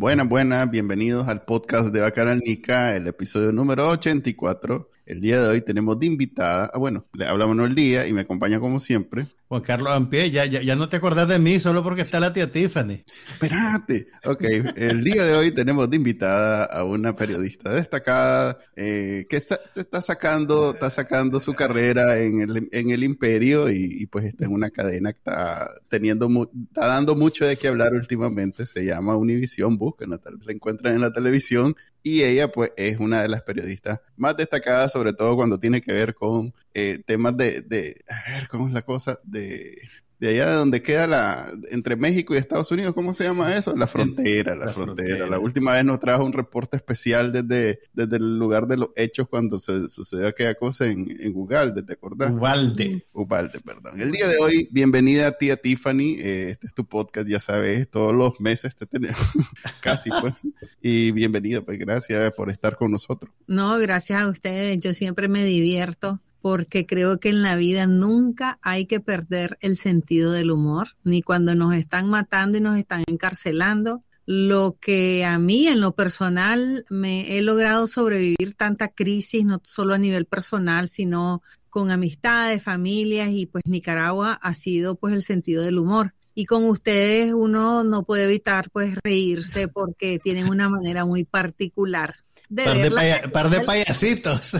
Buenas, buenas, bienvenidos al podcast de Bacanal Nica, el episodio número 84. El día de hoy tenemos de invitada, ah, bueno, le hablamos el día y me acompaña como siempre, Juan Carlos Ampie, ya, ya, ya, no te acordás de mí solo porque está la tía Tiffany. Espérate. Ok, el día de hoy tenemos de invitada a una periodista destacada eh, que está, está, sacando, está sacando su carrera en el, en el imperio y, y, pues está en una cadena que está teniendo, está dando mucho de qué hablar últimamente. Se llama Univision, buscan, la encuentran en la televisión y ella pues es una de las periodistas más destacadas, sobre todo cuando tiene que ver con eh, temas de, de, a ver, ¿cómo es la cosa? De de allá de donde queda la, entre México y Estados Unidos, ¿cómo se llama eso? La frontera, la, frontera. La última vez nos trajo un reporte especial desde, desde el lugar de los hechos cuando se sucedió aquella cosa en, en Ugalde, ¿te acordás? Ubalde. Ubalde, perdón. El día de hoy, bienvenida a tía Tiffany, eh, este es tu podcast, ya sabes, todos los meses te tenemos, casi pues, y bienvenida, pues gracias por estar con nosotros. No, gracias a ustedes, yo siempre me divierto porque creo que en la vida nunca hay que perder el sentido del humor, ni cuando nos están matando y nos están encarcelando. Lo que a mí en lo personal me he logrado sobrevivir tanta crisis, no solo a nivel personal, sino con amistades, familias y pues Nicaragua ha sido pues el sentido del humor. Y con ustedes uno no puede evitar pues reírse porque tienen una manera muy particular de par, de par de payasitos.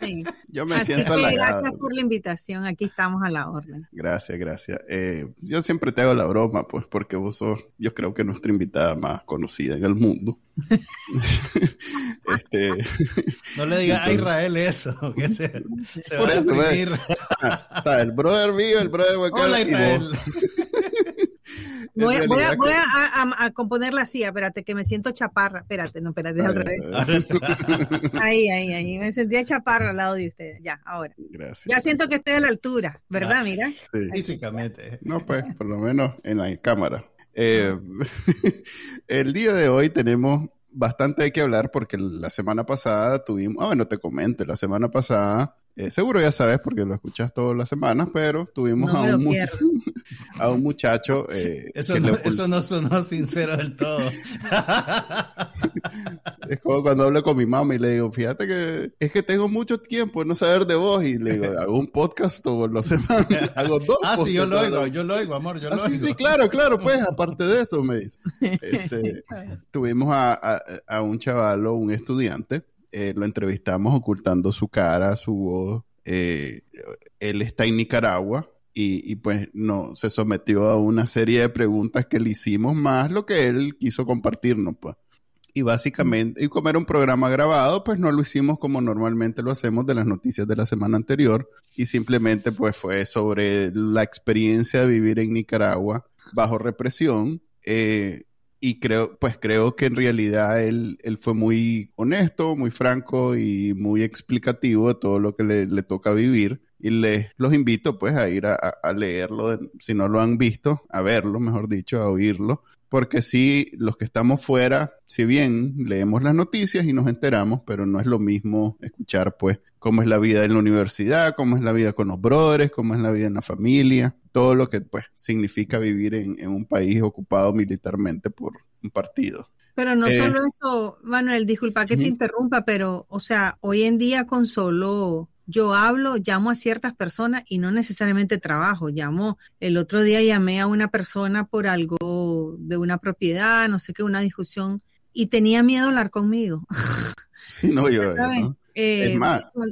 Sí. Yo me siento halagado. Gracias por la invitación, aquí estamos a la orden. Gracias, gracias. Eh, yo siempre te hago la broma, pues, porque vos sos, yo creo que nuestra invitada más conocida en el mundo. este, no le digas a Israel eso, que se, se va a eso, ah, Está el brother mío, el brother de Hola, Israel. Voy, voy, a, voy a, a, a, componerla así, espérate, que me siento chaparra. Espérate, no, espérate, es al revés. ahí, ahí, ahí. Me sentía chaparra al lado de ustedes. Ya, ahora. Gracias. Ya siento que estoy a la altura, ¿verdad? Ah, Mira. Sí. Físicamente. No, pues, por lo menos en la cámara. Eh, el día de hoy tenemos bastante de qué hablar porque la semana pasada tuvimos, ah, bueno, te comento, la semana pasada eh, seguro ya sabes porque lo escuchas todas las semanas, pero tuvimos no a, un muchacho, a, un muchacho, eh, eso, no, le... eso no sonó sincero del todo. es como cuando hablo con mi mamá y le digo, fíjate que es que tengo mucho tiempo en no saber de vos y le digo, hago un podcast todos los semanas, hago dos. Ah, sí, yo lo oigo, yo lo oigo, amor, yo ah, lo sí, oigo. Sí, claro, claro, pues aparte de eso me dice. Este, tuvimos a, a, a un chavalo, un estudiante, eh, lo entrevistamos ocultando su cara, su voz. Eh, él está en Nicaragua y, y, pues no se sometió a una serie de preguntas que le hicimos más lo que él quiso compartirnos, pues. Y básicamente, y como era un programa grabado, pues no lo hicimos como normalmente lo hacemos de las noticias de la semana anterior. Y simplemente pues fue sobre la experiencia de vivir en Nicaragua bajo represión. Eh, y creo, pues creo que en realidad él, él, fue muy honesto, muy franco y muy explicativo de todo lo que le, le toca vivir. Y les los invito pues a ir a, leerlo, si no lo han visto, a verlo, mejor dicho, a oírlo. Porque sí, los que estamos fuera, si bien leemos las noticias y nos enteramos, pero no es lo mismo escuchar pues cómo es la vida en la universidad, cómo es la vida con los brothers, cómo es la vida en la familia todo lo que pues significa vivir en, en un país ocupado militarmente por un partido. Pero no eh, solo eso, Manuel, disculpa que uh -huh. te interrumpa, pero o sea, hoy en día con solo yo hablo, llamo a ciertas personas y no necesariamente trabajo, llamo, el otro día llamé a una persona por algo de una propiedad, no sé qué, una discusión, y tenía miedo hablar conmigo. Sí, no, yo, ¿no? Eh,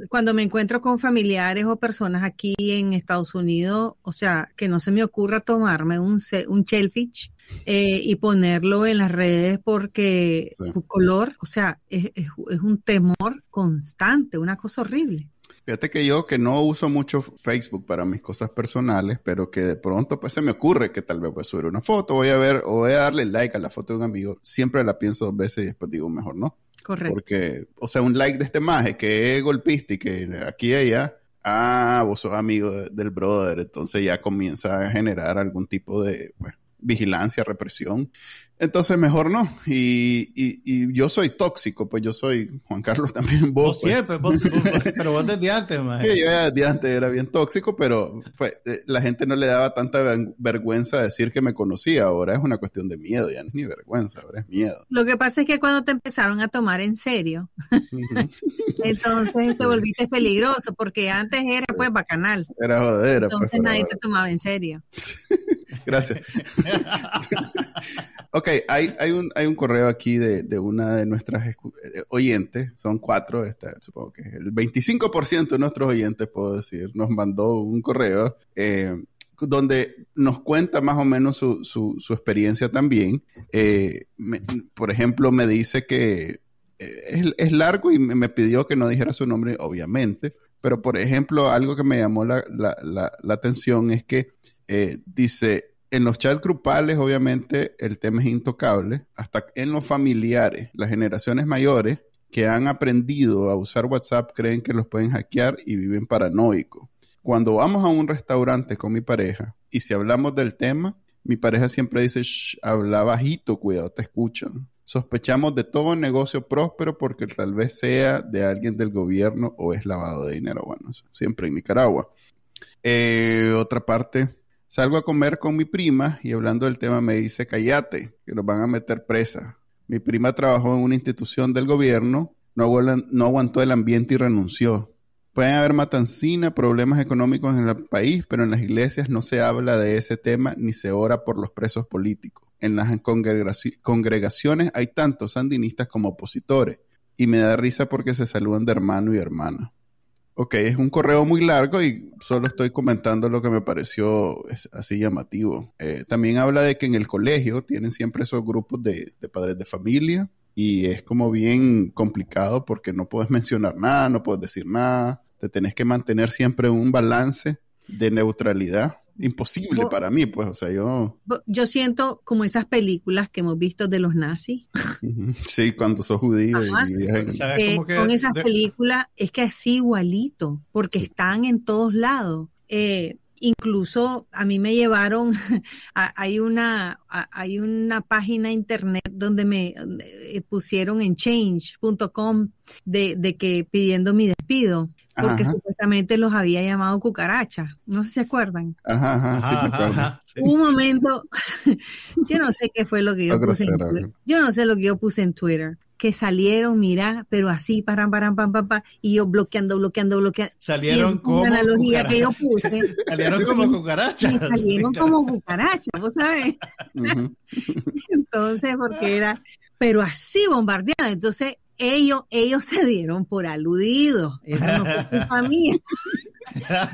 cuando me encuentro con familiares o personas aquí en Estados Unidos, o sea, que no se me ocurra tomarme un, un shellfish eh, y ponerlo en las redes porque sí. su color, o sea, es, es, es, un temor constante, una cosa horrible. Fíjate que yo que no uso mucho Facebook para mis cosas personales, pero que de pronto pues se me ocurre que tal vez voy a subir una foto, voy a ver o voy a darle like a la foto de un amigo, siempre la pienso dos veces y después digo mejor no. Correcto. Porque, o sea, un like de este maje que es golpista y que aquí allá, ah, vos sos amigo del brother, entonces ya comienza a generar algún tipo de, bueno, vigilancia, represión. Entonces mejor no. Y, y, yo soy tóxico, pues yo soy Juan Carlos también. Vos, pues. siempre, vos, pero vos desde antes, man. Sí, yo desde antes era bien tóxico, pero pues, eh, la gente no le daba tanta vergüenza decir que me conocía. Ahora es una cuestión de miedo, ya no es ni vergüenza, ahora es miedo. Lo que pasa es que cuando te empezaron a tomar en serio, entonces te volviste peligroso, porque antes era pues bacanal. Era joder. Pues, entonces nadie te tomaba en serio. Gracias. ok, hay, hay, un, hay un correo aquí de, de una de nuestras eh, oyentes, son cuatro, esta, supongo que el 25% de nuestros oyentes, puedo decir, nos mandó un correo eh, donde nos cuenta más o menos su, su, su experiencia también. Eh, por ejemplo, me dice que es, es, largo y me pidió que no dijera su nombre, obviamente. Pero, por ejemplo, algo que me llamó la, la, la, la atención es que dice, en los chats grupales, obviamente, el tema es intocable. Hasta en los familiares, las generaciones mayores que han aprendido a usar WhatsApp creen que los pueden hackear y viven paranoicos. Cuando vamos a un restaurante con mi pareja y si hablamos del tema, mi pareja siempre dice, Shh, habla bajito, cuidado, te escuchan. Sospechamos de todo negocio próspero porque tal vez sea de alguien del gobierno o es lavado de dinero. Bueno, siempre en Nicaragua. Eh, otra parte, Salgo a comer con mi prima y hablando del tema me dice, cállate, que nos van a meter presa. Mi prima trabajó en una institución del gobierno, no, aguantó el ambiente y renunció. Pueden haber matancina, problemas económicos en el país, pero en las iglesias no se habla de ese tema ni se ora por los presos políticos. En las congregaciones hay tantos sandinistas como opositores y me da risa porque se saludan de hermano y hermana. Ok, es un correo muy largo y solo estoy comentando lo que me pareció así llamativo. Eh, también habla de que en el colegio tienen siempre esos grupos de, de, padres de familia y es como bien complicado porque no puedes mencionar nada, no puedes decir nada, te tenés que mantener siempre un balance de neutralidad imposible para mí, pues, o sea, yo... Yo siento como esas películas que hemos visto de los nazis. Sí, cuando sos judío. con esas películas es que así igualito, porque están en todos lados. Eh, incluso a mí me llevaron, hay una, hay una página internet donde me eh, pusieron en change.com de, de que pidiendo mi despido porque supuestamente los había llamado cucarachas. No sé si se acuerdan. Ajá, ajá, sí, me acuerdo. Un momento, yo no sé qué fue lo que yo puse en Twitter. Yo no sé lo que yo puse en Twitter. Que salieron, mira, pero así, paran, paran, pam, pam, pam, y yo bloqueando, bloqueando, bloqueando. Salieron como. Una analogía que yo puse. salieron como cucarachas. Y salieron como cucarachas, ¿vos sabes? Entonces, porque era, pero así bombardeado. Entonces, ellos, ellos se dieron por aludidos. Eso no fue culpa mía.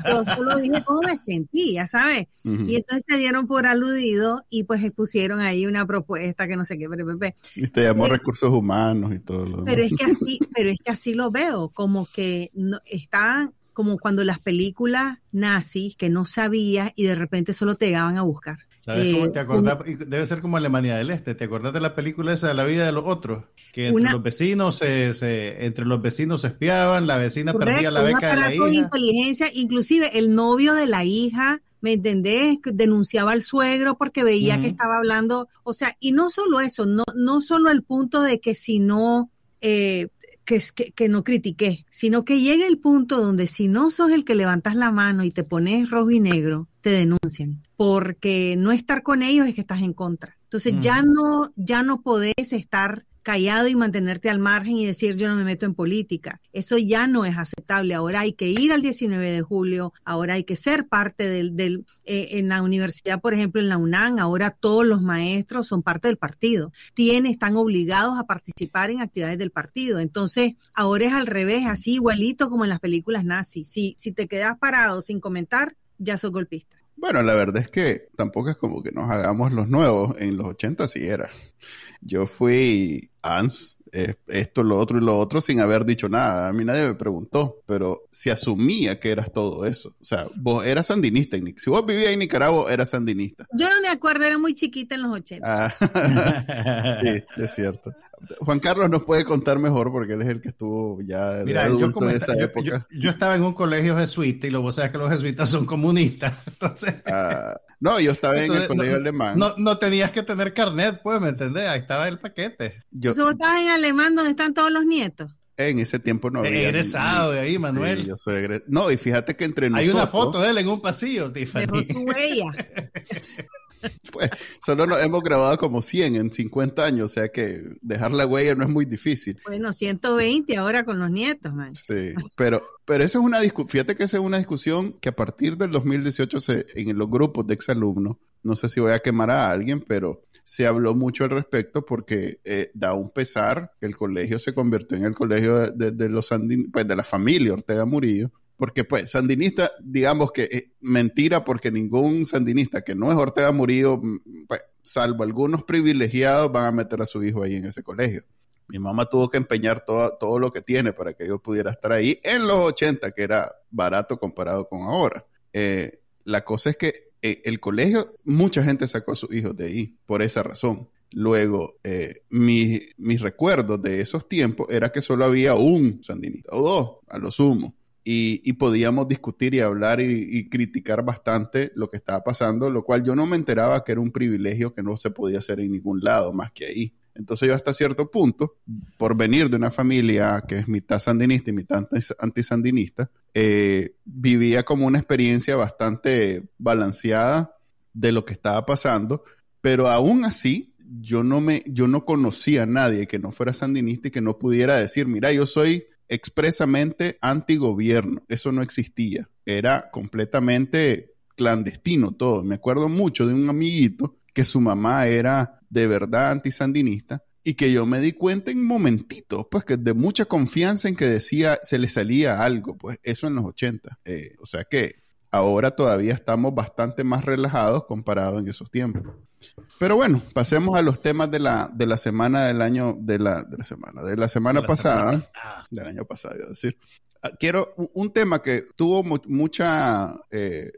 Yo solo dije cómo me sentía, ¿sabes? Y entonces se dieron por aludido y pues pusieron ahí una propuesta que no sé qué, pero, y te llamó eh, recursos humanos y todo lo Pero es que así, pero es que así lo veo, como que no, está como cuando las películas nazis que no sabías y de repente solo te llegaban a buscar. ¿Sabes cómo te acordás? Debe ser como Alemania del Este. ¿Te acordás de la película esa de la vida de los otros? Que entre los vecinos se, entre los vecinos se espiaban, la vecina perdía la beca de la hija. de inteligencia, inclusive el novio de la hija, ¿me entendés? Denunciaba al suegro porque veía que estaba hablando, o sea, y no solo eso, no, no solo el punto de que si no eh, que, que, que, no critiqué, sino que llega el punto donde si no sos el que levantas la mano y te pones rojo y negro, te denuncian, porque no estar con ellos es que estás en contra. Entonces ya no, ya no podés estar callado y mantenerte al margen y decir yo no me meto en política. Eso ya no es aceptable. Ahora hay que ir al 19 de julio, ahora hay que ser parte del, del eh, en la universidad, por ejemplo, en la UNAM, ahora todos los maestros son parte del partido. Tienen, están obligados a participar en actividades del partido. Entonces, ahora es al revés, así igualito como en las películas nazis. Si, si te quedas parado sin comentar, ya sos golpista. Bueno, la verdad es que tampoco es como que nos hagamos los nuevos. En los 80 sí era. Yo fui ANS, esto, lo otro y lo otro sin haber dicho nada. A mí nadie me preguntó, pero se asumía que eras todo eso. O sea, vos eras sandinista, Nick. Si vos vivías en Nicaragua, eras sandinista. Yo no me acuerdo, era muy chiquita en los 80. Ah, sí, es cierto. Juan Carlos nos puede contar mejor porque él es el que estuvo ya de adulto en esa época. Yo, estaba en un colegio jesuita y luego sabes que los jesuitas son comunistas. Entonces, ah, no, yo estaba en el colegio alemán. No, no, tenías que tener carnet, pues, ¿me entendés? Ahí estaba el paquete. Yo, ¿Tú estabas en alemán donde están todos los nietos? En ese tiempo no había. Egresado de ahí, Manuel. yo soy egresado. No, y fíjate que entre nosotros. Hay una foto de él en un pasillo, Tiffany. Dejó su huella. Pues solo nos hemos grabado como 100 en 50 años, o sea que dejar la huella no es muy difícil. Bueno, 120 ahora con los nietos, man. Sí, pero, pero esa es una discusión, fíjate que esa es una discusión que a partir del 2018 se, en los grupos de exalumnos, no sé si voy a quemar a alguien, pero se habló mucho al respecto porque eh, da un pesar que el colegio se convirtió en el colegio de, los pues de la familia Ortega Murillo porque pues sandinista, digamos que es mentira porque ningún sandinista que no es Ortega Murillo, mm, pues, salvo algunos privilegiados, van a meter a su hijo ahí en ese colegio. Mi mamá tuvo que empeñar todo, todo lo que tiene para que yo pudiera estar ahí en los 80, que era barato comparado con ahora. Eh, la cosa es que eh, el colegio, mucha gente sacó a sus hijos de ahí por esa razón. Luego, eh, mis recuerdos de esos tiempos era que solo había un sandinista o dos, a lo sumo y, podíamos discutir y hablar y, criticar bastante lo que estaba pasando, lo cual yo no me enteraba que era un privilegio que no se podía hacer en ningún lado más que ahí. Entonces yo hasta cierto punto, por venir de una familia que es mitad sandinista y mitad antisandinista, eh, vivía como una experiencia bastante balanceada de lo que estaba pasando, pero aún así yo no me, yo no conocía a nadie que no fuera sandinista y que no pudiera decir, mira, yo soy expresamente antigobierno. Eso no existía. Era completamente clandestino todo. Me acuerdo mucho de un amiguito que su mamá era de verdad antisandinista y que yo me di cuenta en momentitos, pues que de mucha confianza en que decía, se le salía algo, pues eso en los 80. Eh, o sea que ahora todavía estamos bastante más relajados comparado en esos tiempos. Pero bueno, pasemos a los temas de la, de la semana del año, de la, de la semana, de la semana pasada, del año pasado, iba a decir. Ah, quiero un, tema que tuvo mucha, eh,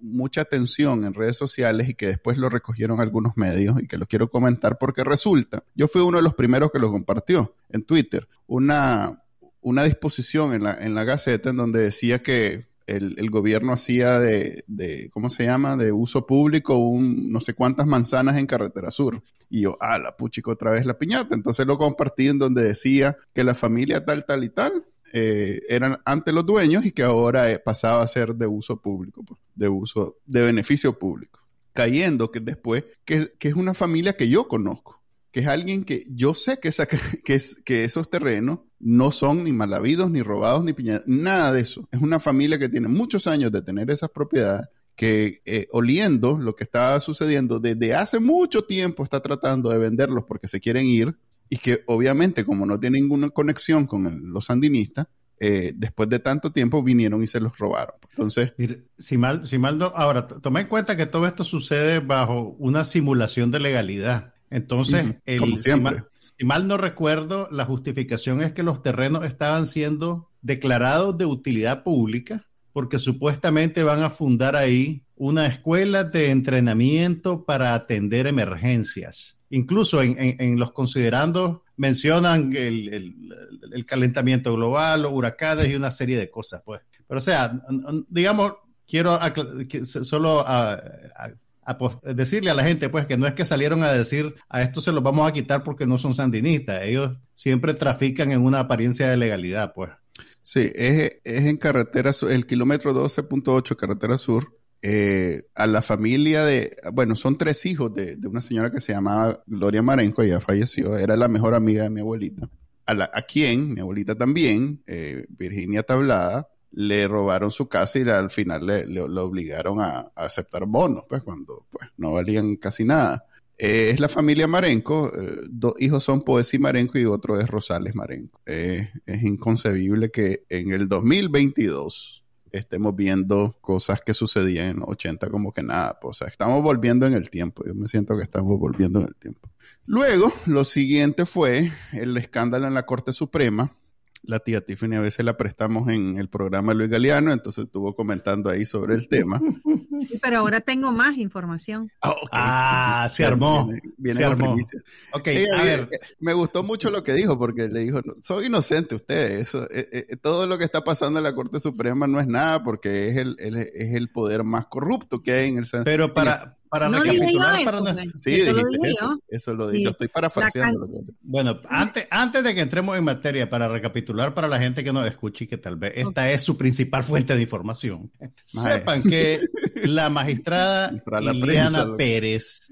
mucha atención en redes sociales y que después lo recogieron algunos medios y que lo quiero comentar porque resulta, yo fui uno de los primeros que lo compartió en Twitter, una, una disposición en la, en la Gaceta en donde decía que el, gobierno hacía de, ¿cómo se llama?, de uso público un no sé cuántas manzanas en Carretera Sur. Y yo, ah, la puchico otra vez la piñata. Entonces lo compartí en donde decía que la familia tal, tal y tal eh, eran ante los dueños y que ahora eh, pasaba a ser de uso público, pues, de uso, de beneficio público. Cayendo que después, que, que es una familia que yo conozco que es alguien que yo sé que, que, es, que esos terrenos no son ni mal habidos, ni robados, ni nada de eso. Es una familia que tiene muchos años de tener esas propiedades, que eh, oliendo lo que está sucediendo desde hace mucho tiempo está tratando de venderlos porque se quieren ir y que obviamente como no tiene ninguna conexión con los sandinistas, eh, después de tanto tiempo vinieron y se los robaron. Entonces, si mal, si mal ahora, toma en cuenta que todo esto sucede bajo una simulación de legalidad. Entonces, el, si, mal, no recuerdo, la justificación es que los terrenos estaban siendo declarados de utilidad pública porque supuestamente van a fundar ahí una escuela de entrenamiento para atender emergencias. Incluso en, los considerandos mencionan el, calentamiento global, los huracanes y una serie de cosas, pues. Pero o sea, digamos, quiero solo decirle a la gente, pues, que no es que salieron a decir a esto se los vamos a quitar porque no son sandinistas. Ellos siempre trafican en una apariencia de legalidad, pues. Sí, es, en carretera el kilómetro 12.8, carretera sur. Eh, a la familia de, bueno, son tres hijos de, una señora que se llamaba Gloria Marenco, ella falleció, era la mejor amiga de mi abuelita. A, a quien, mi abuelita también, eh, Virginia Tablada, le robaron su casa y al final le, obligaron a, aceptar bonos, pues cuando pues, no valían casi nada. Eh, es la familia Marenco, dos hijos son Poesí Marenco y otro es Rosales Marenco. es inconcebible que en el 2022 estemos viendo cosas que sucedían en los 80 como que nada. Pues, o sea, estamos volviendo en el tiempo. Yo me siento que estamos volviendo en el tiempo. Luego, lo siguiente fue el escándalo en la Corte Suprema la tía Tiffany a veces la prestamos en el programa Luis Galeano, entonces estuvo comentando ahí sobre el tema. Sí, pero ahora tengo más información. Ah, ah se armó. se armó. Okay, a ver. Eh, me gustó mucho lo que dijo, porque le dijo, soy inocente usted, eso, eh, eh, todo lo que está pasando en la Corte Suprema no es nada, porque es el, es el poder más corrupto que hay en el Pero para, para no recapitular, eso, para Sí, eso lo dije eso, eso lo dije. Estoy parafraseando. Bueno, antes, antes de que entremos en materia, para recapitular para la gente que nos escuche y que tal vez esta es su principal fuente de información, sepan que la magistrada Liliana Pérez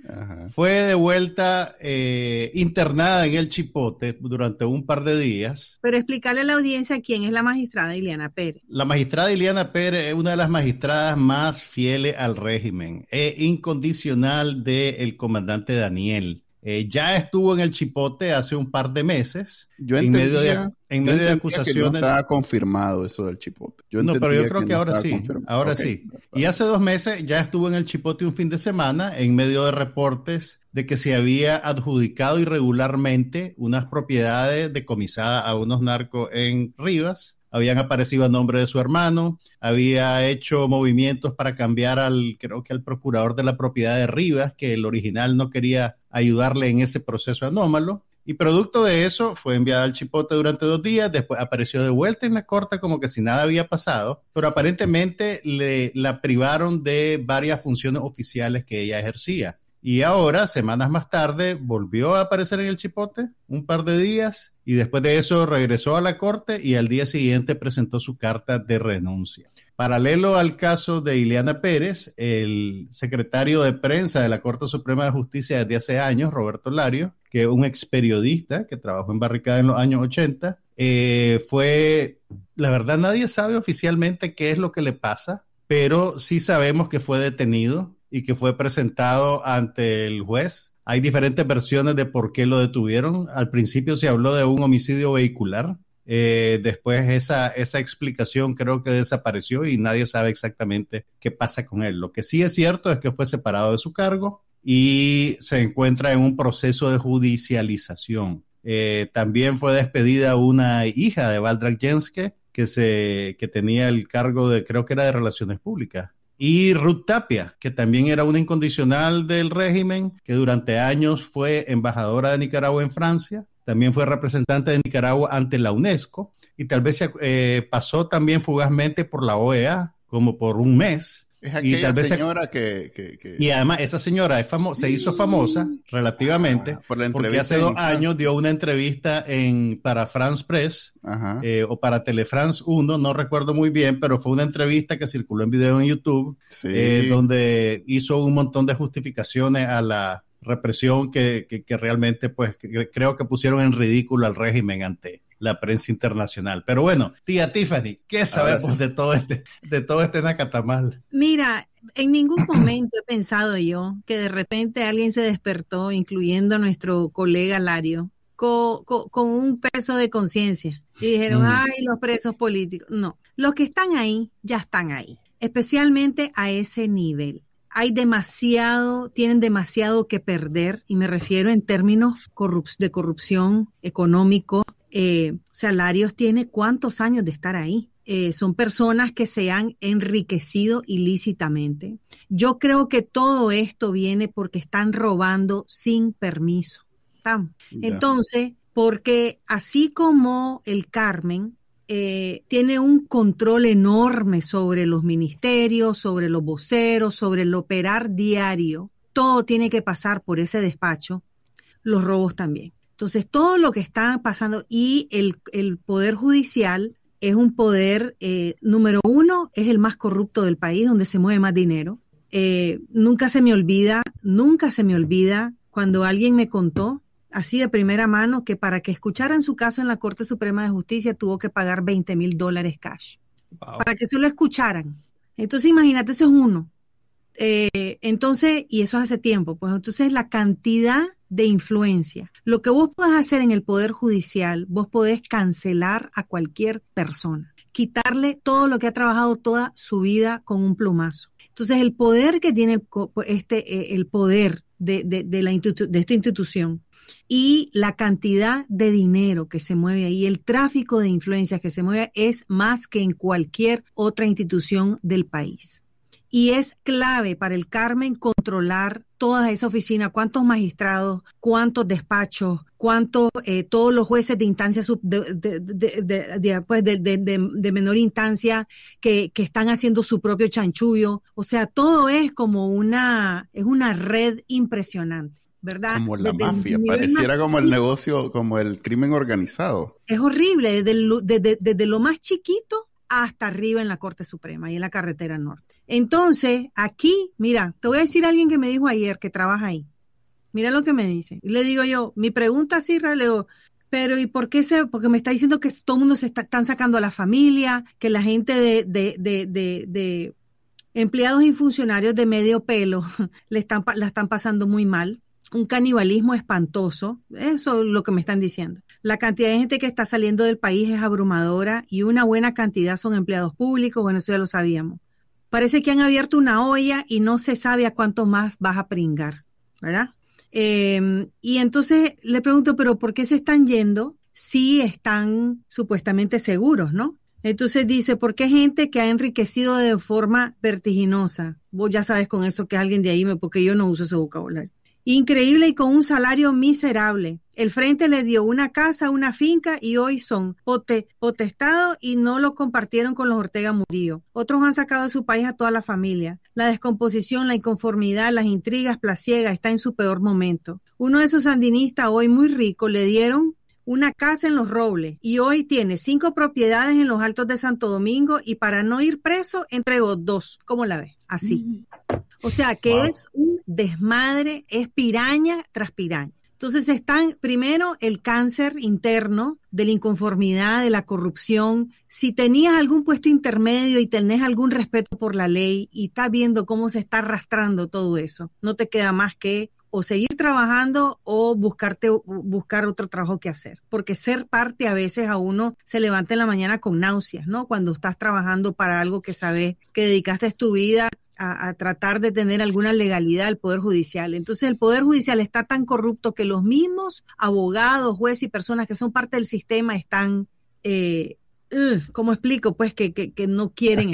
fue de vuelta eh, internada en el Chipote durante un par de días. Pero explicarle a la audiencia quién es la magistrada Ileana Pérez. La magistrada Ileana Pérez es una de las magistradas más fieles al régimen. Es incondicional del de comandante Daniel. Eh, ya estuvo en el Chipote hace un par de meses. Yo en medio de, en medio de acusaciones. no estaba confirmado eso del Chipote. no, pero yo creo que, ahora sí. Ahora sí. Y hace dos meses ya estuvo en el Chipote un fin de semana en medio de reportes de que se había adjudicado irregularmente unas propiedades decomisadas a unos narcos en Rivas habían aparecido a nombre de su hermano, había hecho movimientos para cambiar al, creo que al procurador de la propiedad de Rivas, que el original no quería ayudarle en ese proceso anómalo. Y producto de eso fue enviada al chipote durante dos días, después apareció de vuelta en la corte como que si nada había pasado, pero aparentemente le, la privaron de varias funciones oficiales que ella ejercía. Y ahora, semanas más tarde, volvió a aparecer en el chipote un par de días y después de eso regresó a la corte y al día siguiente presentó su carta de renuncia. Paralelo al caso de Ileana Pérez, el secretario de prensa de la Corte Suprema de Justicia desde hace años, Roberto Lario, que es un ex periodista que trabajó en Barricada en los años 80, eh, fue, la verdad nadie sabe oficialmente qué es lo que le pasa, pero sí sabemos que fue detenido y que fue presentado ante el juez. Hay diferentes versiones de por qué lo detuvieron. Al principio se habló de un homicidio vehicular. Eh, después esa, esa explicación creo que desapareció y nadie sabe exactamente qué pasa con él. Lo que sí es cierto es que fue separado de su cargo y se encuentra en un proceso de judicialización. Eh, también fue despedida una hija de Valdrak Jenske que, se, que tenía el cargo de, creo que era de Relaciones Públicas y Ruth Tapia, que también era una incondicional del régimen, que durante años fue embajadora de Nicaragua en Francia, también fue representante de Nicaragua ante la UNESCO y tal vez eh, pasó también fugazmente por la OEA como por un mes es aquella señora que, Y además esa señora es se hizo famosa relativamente ah, por la porque hace dos años dio una entrevista en, para France Press eh, o para Telefrance 1, no recuerdo muy bien, pero fue una entrevista que circuló en video en YouTube eh, donde hizo un montón de justificaciones a la represión que, que realmente pues creo que pusieron en ridículo al régimen ante la prensa internacional. Pero bueno, tía Tiffany, ¿qué sabemos de todo este, de todo este nacatamal? Mira, en ningún momento he pensado yo que de repente alguien se despertó, incluyendo a nuestro colega Lario, con, un peso de conciencia y dijeron, mm. ay, los presos políticos. No, los que están ahí ya están ahí, especialmente a ese nivel hay demasiado, tienen demasiado que perder, y me refiero en términos de corrupción económico, eh, Salarios tiene cuántos años de estar ahí. Eh, son personas que se han enriquecido ilícitamente. Yo creo que todo esto viene porque están robando sin permiso. Entonces, porque así como el Carmen eh, tiene un control enorme sobre los ministerios, sobre los voceros, sobre el operar diario, todo tiene que pasar por ese despacho, los robos también. Entonces, todo lo que está pasando y el, Poder Judicial es un poder, eh, número uno, es el más corrupto del país, donde se mueve más dinero. Eh, nunca se me olvida, nunca se me olvida cuando alguien me contó, así de primera mano, que para que escucharan su caso en la Corte Suprema de Justicia tuvo que pagar 20 mil dólares cash. Para que se lo escucharan. Entonces, imagínate, eso es uno. Eh, entonces, y eso hace tiempo, pues entonces la cantidad de influencia. Lo que vos podés hacer en el Poder Judicial, vos podés cancelar a cualquier persona quitarle todo lo que ha trabajado toda su vida con un plumazo. Entonces, el poder que tiene este, eh, el poder de, de, la de esta institución y la cantidad de dinero que se mueve ahí, el tráfico de influencias que se mueve es más que en cualquier otra institución del país. Y es clave para el Carmen controlar toda esa oficina, cuántos magistrados, cuántos despachos, cuántos, eh, todos los jueces de instancia de, pues de, menor instancia que, que, están haciendo su propio chanchullo. O sea, todo es como una, es una red impresionante. ¿verdad? Como la mafia, pareciera como el negocio, como el crimen organizado. Es horrible, desde, desde, lo más chiquito hasta arriba en la Corte Suprema y en la carretera norte. Entonces, aquí, mira, te voy a decir a alguien que me dijo ayer que trabaja ahí. Mira lo que me dice. Y le digo yo, mi pregunta sí, Leo, pero ¿y por qué se? Porque me está diciendo que todo el mundo se está, están sacando a la familia, que la gente de, de, de, de, empleados y funcionarios de medio pelo le están, la están pasando muy mal un canibalismo espantoso. Eso es lo que me están diciendo. La cantidad de gente que está saliendo del país es abrumadora y una buena cantidad son empleados públicos. Bueno, eso ya lo sabíamos. Parece que han abierto una olla y no se sabe a cuánto más vas a pringar, ¿verdad? Em, y entonces le pregunto, pero ¿por qué se están yendo si están supuestamente seguros, no? Entonces dice, ¿por qué gente que ha enriquecido de forma vertiginosa? Vos ya sabes con eso que alguien de ahí, porque yo no uso ese vocabulario increíble y con un salario miserable. El Frente le dio una casa, una finca y hoy son potestados y no lo compartieron con los Ortega Murillo. Otros han sacado de su país a toda la familia. La descomposición, la inconformidad, las intrigas, placiega está en su peor momento. Uno de esos sandinistas hoy muy rico le dieron una casa en Los Robles y hoy tiene cinco propiedades en los Altos de Santo Domingo y para no ir preso entregó dos. ¿Cómo la ves? Así. O sea que es un desmadre, es piraña tras piraña. Entonces están primero el cáncer interno de la inconformidad, de la corrupción. Si tenías algún puesto intermedio y tenés algún respeto por la ley y estás viendo cómo se está arrastrando todo eso, no te queda más que o seguir trabajando o buscarte buscar otro trabajo que hacer, porque ser parte a veces a uno se levanta en la mañana con náuseas, ¿no? Cuando estás trabajando para algo que sabes que dedicaste tu vida a, tratar de tener alguna legalidad al Poder Judicial. Entonces el Poder Judicial está tan corrupto que los mismos abogados, jueces y personas que son parte del sistema están, eh, ¿cómo explico? Pues que, que, no quieren.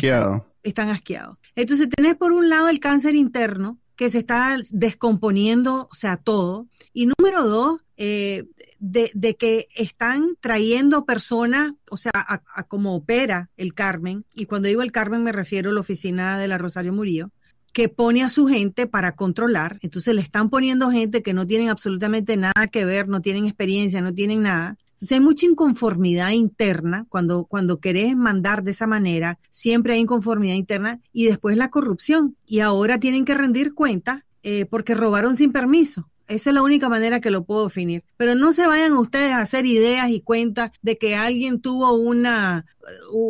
están asqueados. Entonces tenés por un lado el cáncer interno, que se está descomponiendo, o sea, todo. Y número dos, eh, de, que están trayendo personas, o sea, a, cómo opera el Carmen, y cuando digo el Carmen me refiero a la oficina de la Rosario Murillo, que pone a su gente para controlar, entonces le están poniendo gente que no tienen absolutamente nada que ver, no tienen experiencia, no tienen nada. Entonces hay mucha inconformidad interna cuando, cuando querés mandar de esa manera, siempre hay inconformidad interna y después la corrupción. Y ahora tienen que rendir cuenta eh, porque robaron sin permiso. Esa es la única manera que lo puedo definir. Pero no se vayan ustedes a hacer ideas y cuentas de que alguien tuvo una,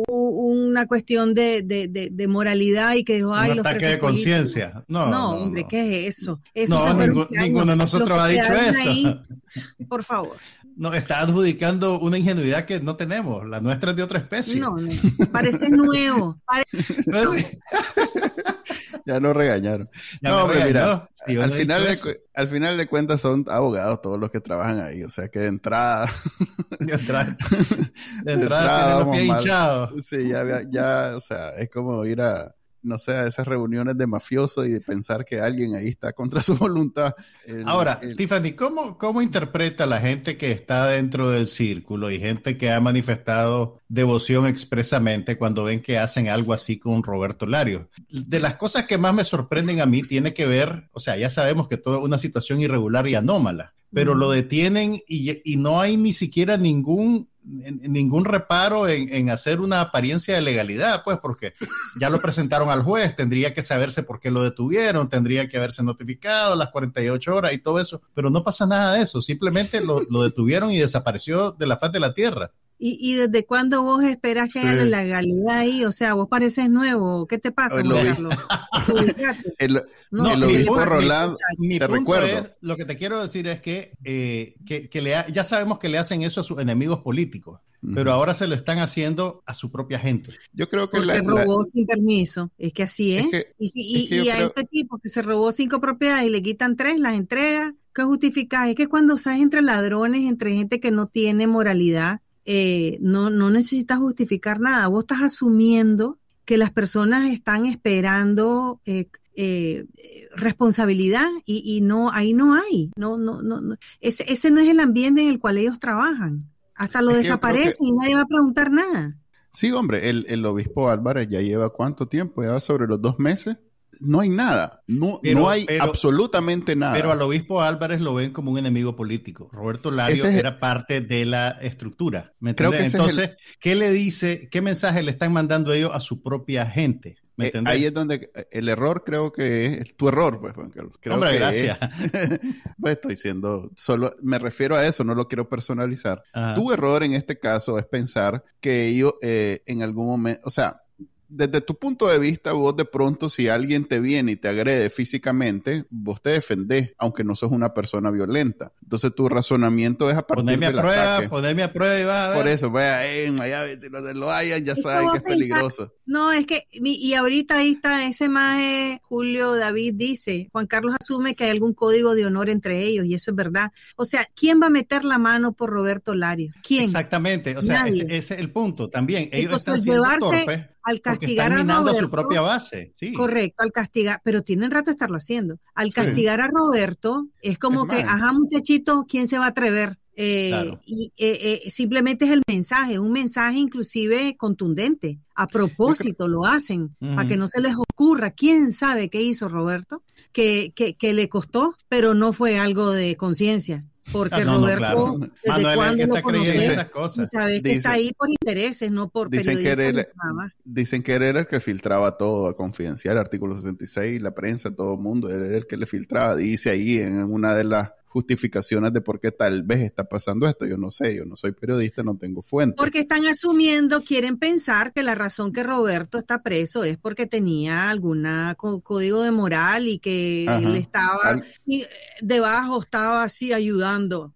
una cuestión de, de, moralidad y que dijo, ay, Un ataque de conciencia. No, no, hombre, ¿qué es eso? no, ninguno de nosotros ha dicho eso. por favor. No, está adjudicando una ingenuidad que no tenemos. La nuestra es de otra especie. No, no parece nuevo. ya nos regañaron. no, hombre, mira, al, final de, al final de cuentas son abogados todos los que trabajan ahí. O sea que de entrada. de entrada. De entrada, los pies hinchados. Sí, ya, ya, o sea, es como ir a no sé, a esas reuniones de mafiosos y de pensar que alguien ahí está contra su voluntad. Ahora, Tiffany, ¿cómo, ¿cómo interpreta la gente que está dentro del círculo y gente que ha manifestado devoción expresamente cuando ven que hacen algo así con Roberto Lario? De las cosas que más me sorprenden a mí tiene que ver, o sea, ya sabemos que toda una situación irregular y anómala, pero lo detienen y, y no hay ni siquiera ningún ningún reparo en, hacer una apariencia de legalidad, pues porque ya lo presentaron al juez, tendría que saberse por qué lo detuvieron, tendría que haberse notificado las 48 horas y todo eso, pero no pasa nada de eso, simplemente lo, lo detuvieron y desapareció de la faz de la tierra. ¿Y, ¿Y, desde cuándo vos esperas que haya la legalidad ahí? O sea, vos pareces nuevo. ¿Qué te pasa, Juan Carlos? el, no, el obispo Roland, te recuerdo. lo que te quiero decir es que, eh, que, que le ya sabemos que le hacen eso a sus enemigos políticos. pero ahora se lo están haciendo a su propia gente. Yo creo que Porque robó sin permiso, es que así es. y, a este tipo que se robó cinco propiedades y le quitan tres, las entrega, ¿qué justifica? Es que cuando sabes entre ladrones, entre gente que no tiene moralidad, eh, no, no necesitas justificar nada. Vos estás asumiendo que las personas están esperando eh, eh, responsabilidad y, no ahí no hay. No no no, Ese, ese, no es el ambiente en el cual ellos trabajan. Hasta lo desaparecen y nadie va a preguntar nada. Sí hombre el, el obispo Álvarez ya lleva cuánto tiempo ya sobre los dos meses no hay nada, no, no hay absolutamente nada. Pero al obispo Álvarez lo ven como un enemigo político. Roberto Lario era parte de la estructura. Entonces, ¿qué le dice, qué mensaje le están mandando ellos a su propia gente? ¿Me eh, ahí es donde el error creo que es tu error, pues, Juan Carlos. Hombre, gracias. pues estoy diciendo, solo me refiero a eso, no lo quiero personalizar. Tu error en este caso es pensar que ellos eh, en algún momento, o sea, desde tu punto de vista, vos de pronto, si alguien te viene y te agrede físicamente, vos te defendés, aunque no sos una persona violenta. Entonces tu razonamiento es a partir poneme del a prueba, Poneme a prueba y va a ver. Por eso, vaya, en Miami, si no se lo hayan, ya saben que es peligroso. No, es que, y ahorita ahí está ese maje, Julio David dice, Juan Carlos asume que hay algún código de honor entre ellos, y eso es verdad. O sea, ¿quién va a meter la mano por Roberto Lario? ¿Quién? Exactamente, o sea, ese, es el punto también. Ellos están siendo torpes al castigar a Roberto, a su propia base, sí. Correcto, al castigar, pero tienen rato de estarlo haciendo. Al castigar a Roberto, es como que, ajá, muchachito, ¿quién se va a atrever? Eh, y eh, eh, simplemente es el mensaje, un mensaje inclusive contundente. A propósito lo hacen, para que no se les ocurra. ¿Quién sabe qué hizo Roberto? Que, que, que le costó, pero no fue algo de conciencia porque Roberto, ¿desde cuándo lo conoce? Y sabe que está ahí por intereses, no por dicen que, era, dicen que era el que filtraba todo a confidencial, artículo 66, la prensa, todo el mundo, él era el que le filtraba. Dice ahí en una de las justificaciones de por qué tal vez está pasando esto. Yo no sé, yo no soy periodista, no tengo fuente. Porque están asumiendo, quieren pensar que la razón que Roberto está preso es porque tenía algún código de moral y que él estaba y debajo, estaba así ayudando.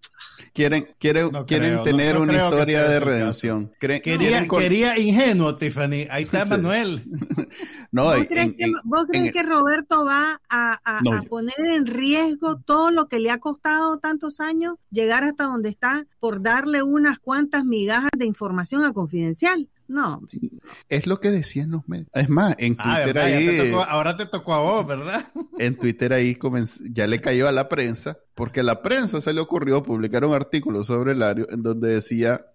Quieren, quieren, quieren tener una historia de redención. quería, ingenuo, Tiffany. Ahí está Manuel. no, ¿Vos, crees, que, Roberto va a, poner en riesgo todo lo que le ha costado tantos años llegar hasta donde está por darle unas cuantas migajas de información a confidencial? No. Es lo que decían los medios. Es más, en ah, Twitter ahí. ahora te tocó a vos, ¿verdad? En Twitter ahí ya le cayó a la prensa, porque a la prensa se le ocurrió publicar un artículo sobre Lario en donde decía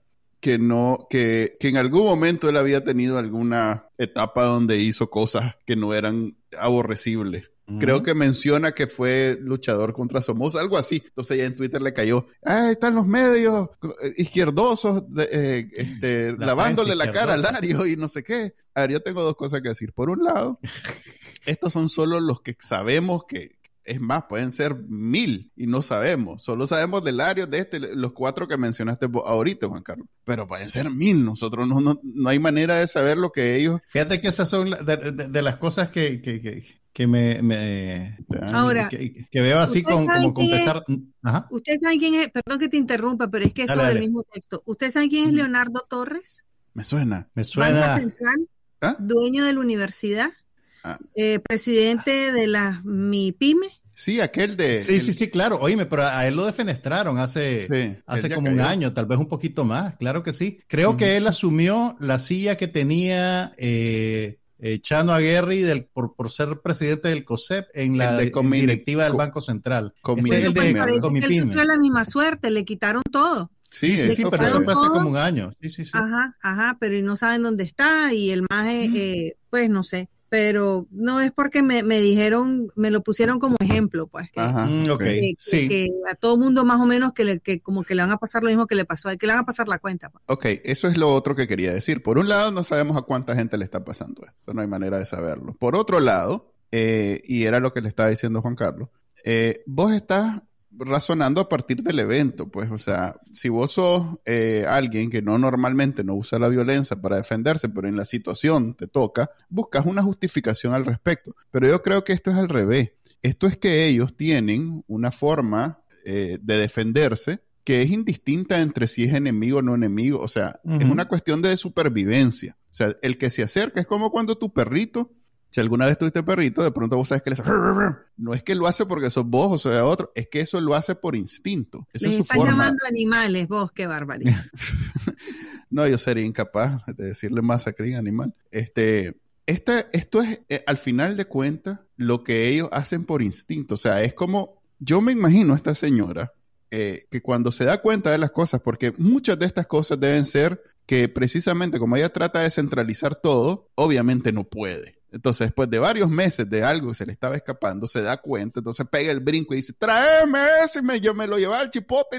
que no, que, que en algún momento él había tenido alguna etapa donde hizo cosas que no eran aborrecibles Creo que menciona que fue luchador contra Somoza, algo así. Entonces ya en Twitter le cayó, ah, están los medios izquierdosos eh, este, lavándole la cara a Lario y no sé qué. A ver, yo tengo dos cosas que decir. Por un lado, estos son solo los que sabemos que, es más, pueden ser mil y no sabemos. Solo sabemos del Lario, de este, los cuatro que mencionaste ahorita, Juan Carlos. Pero pueden ser mil. Nosotros no, no, hay manera de saber lo que ellos. Fíjate que esas son de, las cosas que, que me, me Ahora, que, veo así como, como con pesar. ¿Usted sabe quién es? Perdón que te interrumpa, pero es que es sobre el mismo texto. ¿Usted sabe quién es Leonardo Torres? Me suena. Me suena. ¿Ah? Dueño de la universidad, ah. eh, presidente de la MIPYME. Sí, aquel de. Sí, sí, sí, claro. Oíme, pero a él lo defenestraron hace, hace como un año, tal vez un poquito más. Claro que sí. Creo que él asumió la silla que tenía eh, eh, Chano Aguirre del, por, por, ser presidente del COSEP en la directiva del Banco Central. Este es el de, él sufrió la misma suerte, le quitaron todo. Sí, sí, sí pero eso fue hace como un año. Sí, sí, sí. Ajá, ajá, pero no saben dónde está y el más, eh, pues no sé pero no es porque me, dijeron, me lo pusieron como ejemplo, pues. Que, Ajá, mm, que, a todo mundo más o menos que, le, que como que le van a pasar lo mismo que le pasó a que le van a pasar la cuenta. Pues. Ok, eso es lo otro que quería decir. Por un lado, no sabemos a cuánta gente le está pasando esto, no hay manera de saberlo. Por otro lado, eh, y era lo que le estaba diciendo Juan Carlos, eh, vos estás razonando a partir del evento, pues, o sea, si vos sos eh, alguien que no normalmente no usa la violencia para defenderse, pero en la situación te toca, buscas una justificación al respecto. Pero yo creo que esto es al revés. Esto es que ellos tienen una forma eh, de defenderse que es indistinta entre si es enemigo o no enemigo. O sea, es una cuestión de supervivencia. O sea, el que se acerca es como cuando tu perrito, si alguna vez tuviste perrito, de pronto vos sabes que le hace... No es que lo hace porque sos vos o sea otro, es que eso lo hace por instinto. Esa es su estás llamando animales vos, qué barbaridad. no, yo sería incapaz de decirle masacre animal. Este, este, esto es, eh, al final de cuentas, lo que ellos hacen por instinto. O sea, es como, yo me imagino a esta señora eh, que cuando se da cuenta de las cosas, porque muchas de estas cosas deben ser que precisamente como ella trata de centralizar todo, obviamente no puede. Entonces, después de varios meses de algo que se le estaba escapando, se da cuenta, entonces pega el brinco y dice, tráeme ese, me, yo me lo llevaba al chipote.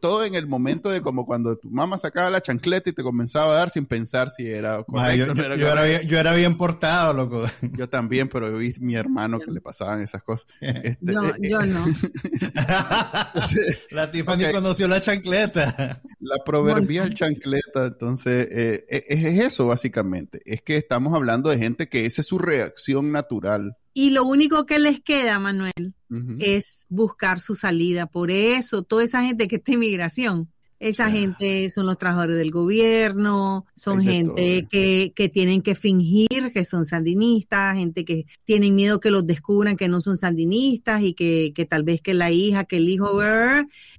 todo en el momento de como cuando tu mamá sacaba la chancleta y te comenzaba a dar sin pensar si era correcto. yo, era bien, portado, loco. Yo también, pero yo vi a mi hermano que le pasaban esas cosas. Este, yo, eh, no. la tipa ni conoció la chancleta. La proverbial chancleta, entonces, eh, eh, es eso básicamente. Es que estamos hablando de gente que ese su reacción natural. Y lo único que les queda, Manuel, es buscar su salida. Por eso, toda esa gente que está en migración, esa gente son los trabajadores del gobierno, son gente que, que, tienen que fingir que son sandinistas, gente que tienen miedo que los descubran que no son sandinistas y que, que tal vez que la hija, que el hijo,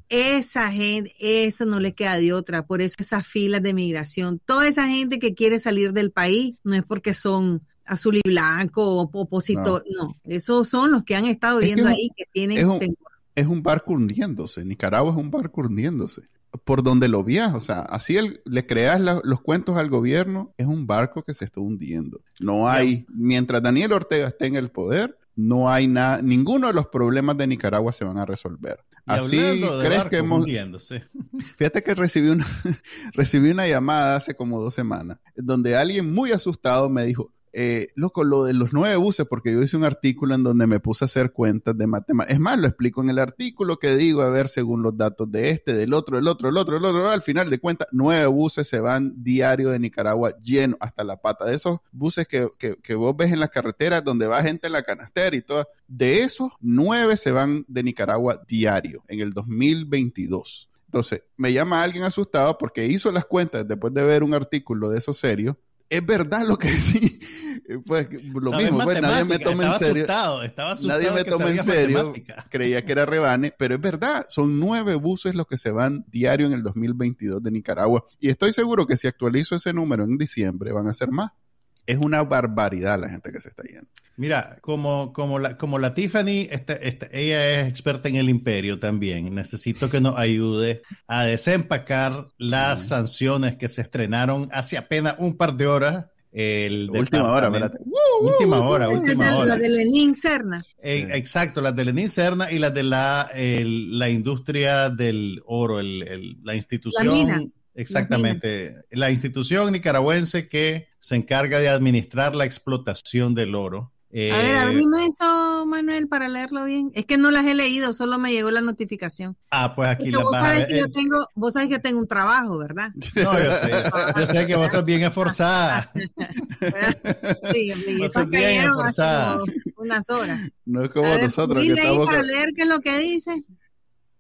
esa gente, eso no les queda de otra. Por eso esas filas de migración, toda esa gente que quiere salir del país, no es porque son azul y blanco, opositor, no. esos son los que han estado viendo ahí que tienen... Es un, es un barco hundiéndose, Nicaragua es un barco hundiéndose por donde lo viajas, o sea, así le creas los cuentos al gobierno, es un barco que se está hundiendo. No hay, mientras Daniel Ortega esté en el poder, no hay nada, ninguno de los problemas de Nicaragua se van a resolver. así crees que hemos... Fíjate que recibí una, recibí una llamada hace como dos semanas, donde alguien muy asustado me dijo, eh, loco, lo de los nueve buses, porque yo hice un artículo en donde me puse a hacer cuentas de matemáticas. Es más, lo explico en el artículo que digo, a ver, según los datos de este, del otro, del otro, del otro, del otro, al final de cuentas, nueve buses se van diario de Nicaragua lleno hasta la pata. De esos buses que, que, vos ves en las carreteras donde va gente en la canastera y todo, de esos, nueve se van de Nicaragua diario en el 2022. Entonces, me llama alguien asustado porque hizo las cuentas después de ver un artículo de eso serio es verdad lo que decís. Pues lo mismo, pues nadie me toma en serio. nadie me toma en serio. Creía que era rebane, pero es verdad. Son nueve buses los que se van diario en el 2022 de Nicaragua. Y estoy seguro que si actualizo ese número en diciembre van a ser más. Es una barbaridad la gente que se está yendo. Mira, como, como, la, como la Tiffany, este, este, ella es experta en el imperio también. Necesito que nos ayude a desempacar las sanciones que se estrenaron hace apenas un par de horas. El última hora, espérate. última hora, última hora. La de Lenin Cerna. Eh, exacto, las de Lenin Cerna y las de la, la industria del oro, el, la institución. Exactamente. La institución nicaragüense que se encarga de administrar la explotación del oro a ver, eh, abrime eso, Manuel, para leerlo bien. Es que no las he leído, solo me llegó la notificación. Ah, pues aquí la vos sabes que yo tengo, Vos sabés que tengo un trabajo, ¿verdad? No, yo sé. Yo sé que vos sos bien esforzada. sí, y eso cayeron hace unas horas. No es como nosotros. Que estamos... para leer qué es lo que dice.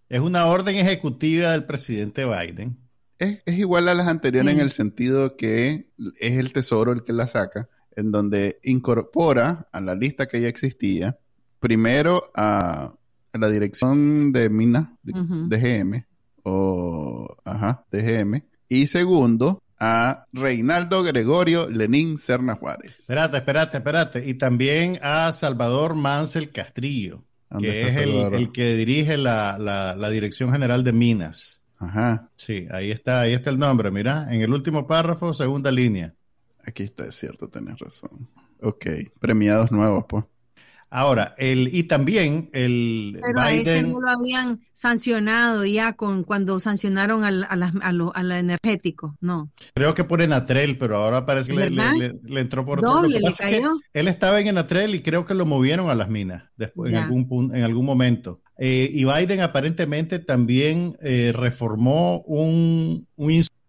Es una orden ejecutiva del presidente Biden. Es, es igual a las anteriores en el sentido que es el tesoro el que la saca en donde incorpora a la lista que ya existía, primero a, la dirección de mina de, GM, o, ajá, DGM, y segundo a Reinaldo Gregorio Lenín Serna Juárez. Espérate, espérate, espérate. Y también a Salvador Mansell Castrillo, que es el, que dirige la, la, Dirección General de Minas. Ajá. Sí, ahí está, ahí está el nombre, mira, en el último párrafo, segunda línea. Aquí está, es cierto, tenés razón. Ok, premiados nuevos, pues. Ahora, el, y también el Pero Biden... no lo habían sancionado ya con cuando sancionaron al, a, la, energético, no. Creo que por Enatrel, pero ahora parece que le, entró por Doble, otro. Lo que él estaba en Enatrel y creo que lo movieron a las minas después, en algún, en algún momento. Eh, y Biden aparentemente también eh, reformó un, un instrumento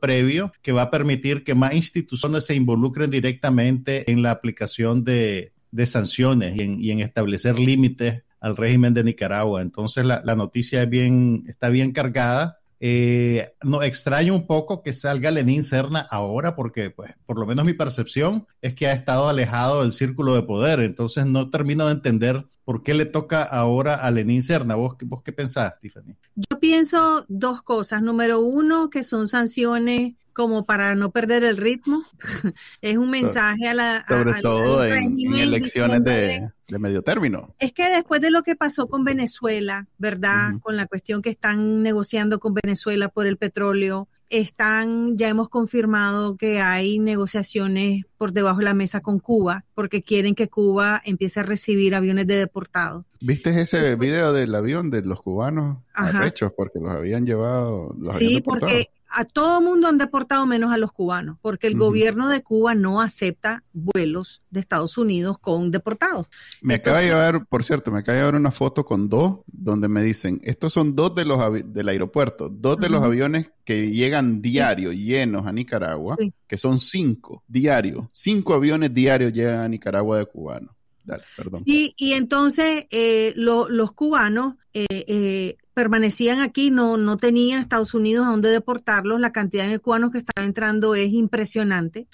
previo que va a permitir que más instituciones se involucren directamente en la aplicación de, sanciones y en, establecer límites al régimen de Nicaragua. Entonces la, noticia bien, está bien cargada eh, no, extraño un poco que salga Lenín Serna ahora porque, pues, por lo menos mi percepción es que ha estado alejado del círculo de poder. Entonces no termino de entender por qué le toca ahora a Lenín Serna. ¿Vos, vos qué pensás, Tiffany? Yo pienso dos cosas. Número uno, que son sanciones como para no perder el ritmo. es un mensaje a la... Sobre todo en, elecciones de, medio término. Es que después de lo que pasó con Venezuela, ¿verdad? Con la cuestión que están negociando con Venezuela por el petróleo, están, ya hemos confirmado que hay negociaciones por debajo de la mesa con Cuba, porque quieren que Cuba empiece a recibir aviones de deportados. ¿Viste ese video del avión de los cubanos arrechos porque los habían llevado? Los sí, porque a todo mundo han deportado menos a los cubanos, porque el gobierno de Cuba no acepta vuelos de Estados Unidos con deportados. Me acaba de llevar, por cierto, me acaba de llevar una foto con dos, donde me dicen, estos son dos de los del aeropuerto, dos de los aviones que llegan diario, llenos a Nicaragua, que son cinco diarios, cinco aviones diarios llegan a Nicaragua de cubanos. Dale, perdón. Sí, y entonces eh, los cubanos eh, eh, permanecían aquí, no, no tenían Estados Unidos a dónde deportarlos, la cantidad de cubanos que están entrando es impresionante.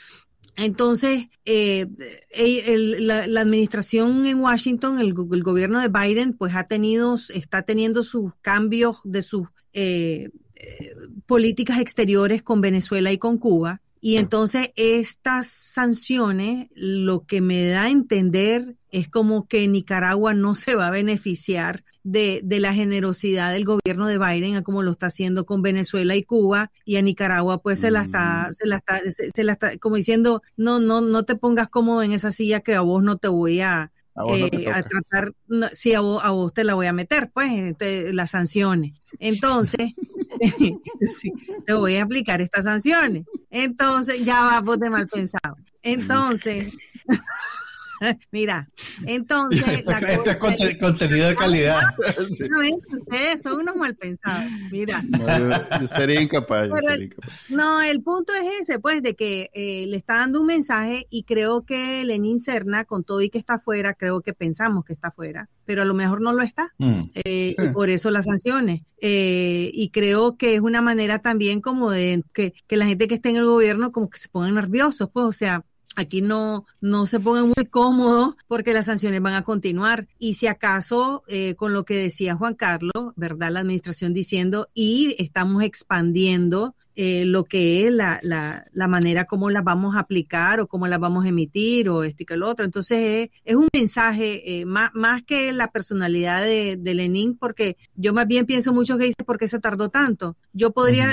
Entonces, eh, la, administración en Washington, el, gobierno de Biden, pues ha tenido, está teniendo sus cambios de sus eh, eh, políticas exteriores con Venezuela y con Cuba. Y entonces estas sanciones lo que me da a entender es como que Nicaragua no se va a beneficiar de, de, la generosidad del gobierno de Biden, a como lo está haciendo con Venezuela y Cuba, y a Nicaragua pues se la está, mm. se la está, se, la está, como diciendo, no, no, no te pongas cómodo en esa silla que a vos no te voy a, eh, a tratar, si a vos, a vos te la voy a meter, pues, las sanciones. Entonces, te voy a aplicar estas sanciones. Entonces, ya va vos de mal pensado. Entonces, Mira, entonces. La este es contenido de calidad. ustedes son unos mal pensados. Mira. yo, estaría incapaz, No, el punto es ese, pues, de que eh, le está dando un mensaje y creo que Lenin Serna, con todo y que está afuera, creo que pensamos que está afuera, pero a lo mejor no lo está. Mm. Eh, y por eso las sanciones. Eh, y creo que es una manera también como de que, que la gente que esté en el gobierno como que se pongan nerviosos, pues, o sea, Aquí no, no se pongan muy cómodos porque las sanciones van a continuar. Y si acaso, eh, con lo que decía Juan Carlos, ¿verdad? La administración diciendo, y estamos expandiendo eh, lo que es la, la, la, manera como las vamos a aplicar o cómo las vamos a emitir o esto y que lo otro. Entonces es, un mensaje eh, más, más que la personalidad de, de, Lenin, porque yo más bien pienso mucho que dice por qué se tardó tanto. Yo podría,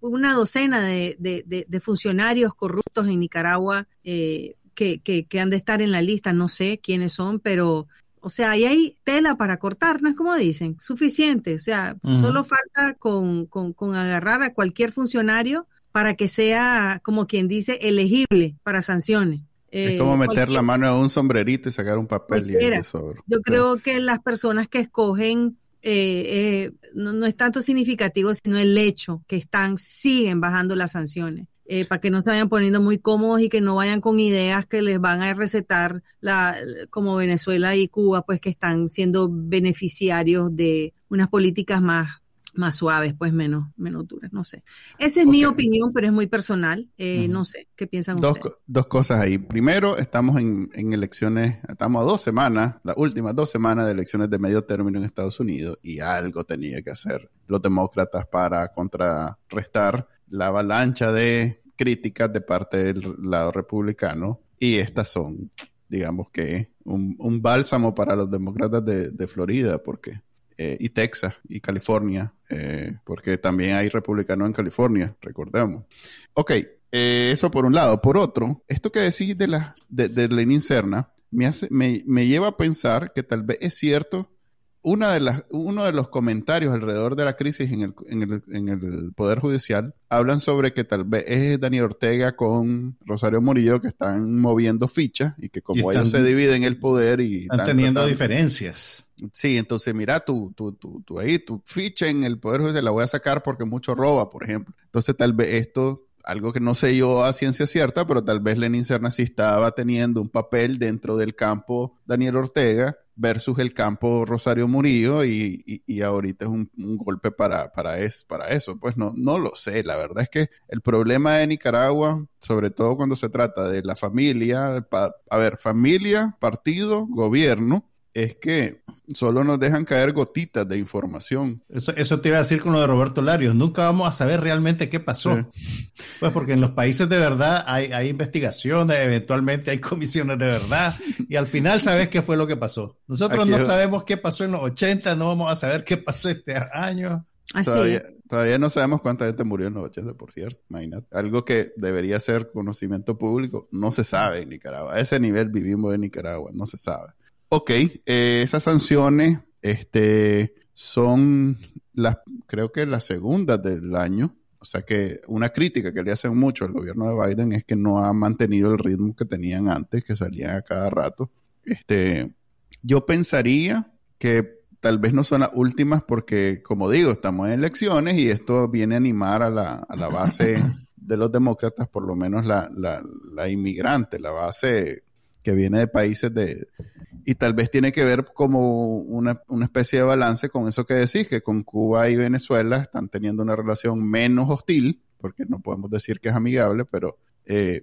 una docena de, de, de, funcionarios corruptos en Nicaragua eh, que, que, que han de estar en la lista, no sé quiénes son, pero o sea, ahí hay tela para cortar, no es como dicen, suficiente. O sea, solo falta con, con, agarrar a cualquier funcionario para que sea, como quien dice, elegible para sanciones. Es como eh, meter la mano en un sombrerito y sacar un papel y el Yo creo que las personas que escogen eh, eh, no, no, es tanto significativo, sino el hecho que están, siguen bajando las sanciones. Eh, para que no se vayan poniendo muy cómodos y que no vayan con ideas que les van a recetar la, como Venezuela y Cuba, pues que están siendo beneficiarios de unas políticas más, más suaves, pues menos, menos duras, no sé. Esa es mi opinión, pero es muy personal. Eh, no sé, ¿qué piensan dos, ustedes? Dos cosas ahí. Primero, estamos en, en, elecciones, estamos a dos semanas, las últimas dos semanas de elecciones de medio término en Estados Unidos y algo tenía que hacer los demócratas para contrarrestar la avalancha de críticas de parte del lado republicano y estas son, digamos que, un, bálsamo para los demócratas de, Florida porque, eh, y Texas y California, eh, porque también hay republicanos en California, recordemos. Ok, eh, eso por un lado. Por otro, esto que decís de, la, de, de Lenin Serna me, hace, me, me lleva a pensar que tal vez es cierto una de las, uno de los comentarios alrededor de la crisis en el, en, el, en el, Poder Judicial hablan sobre que tal vez es Daniel Ortega con Rosario Murillo que están moviendo fichas y que como ellos se dividen el poder y están, teniendo diferencias. Sí, entonces mira, tú, tú, tú, tú ahí, tu ficha en el Poder Judicial la voy a sacar porque mucho roba, por ejemplo. Entonces tal vez esto algo que no sé yo a ciencia cierta, pero tal vez Lenin Serna sí estaba teniendo un papel dentro del campo Daniel Ortega versus el campo Rosario Murillo y, y, ahorita es un, golpe para, para, es, para eso. Pues no, no lo sé, la verdad es que el problema de Nicaragua, sobre todo cuando se trata de la familia, a ver, familia, partido, gobierno, es que solo nos dejan caer gotitas de información. Eso, eso te iba a decir con lo de Roberto Larios. Nunca vamos a saber realmente qué pasó. Pues porque en los países de verdad hay, hay, investigaciones, eventualmente hay comisiones de verdad, y al final sabes qué fue lo que pasó. Nosotros no sabemos qué pasó en los 80, no vamos a saber qué pasó este año. Todavía, todavía, no sabemos cuánta gente murió en los 80, por cierto. Imagínate. Algo que debería ser conocimiento público, no se sabe en Nicaragua. A ese nivel vivimos en Nicaragua, no se sabe. Ok, eh, esas sanciones este, son las, creo que las segundas del año. O sea que una crítica que le hacen mucho al gobierno de Biden es que no ha mantenido el ritmo que tenían antes, que salían a cada rato. Este, yo pensaría que tal vez no son las últimas porque, como digo, estamos en elecciones y esto viene a animar a la, a la base de los demócratas, por lo menos la, la, la inmigrante, la base que viene de países de, y tal vez tiene que ver como una, especie de balance con eso que decís, que con Cuba y Venezuela están teniendo una relación menos hostil, porque no podemos decir que es amigable, pero eh,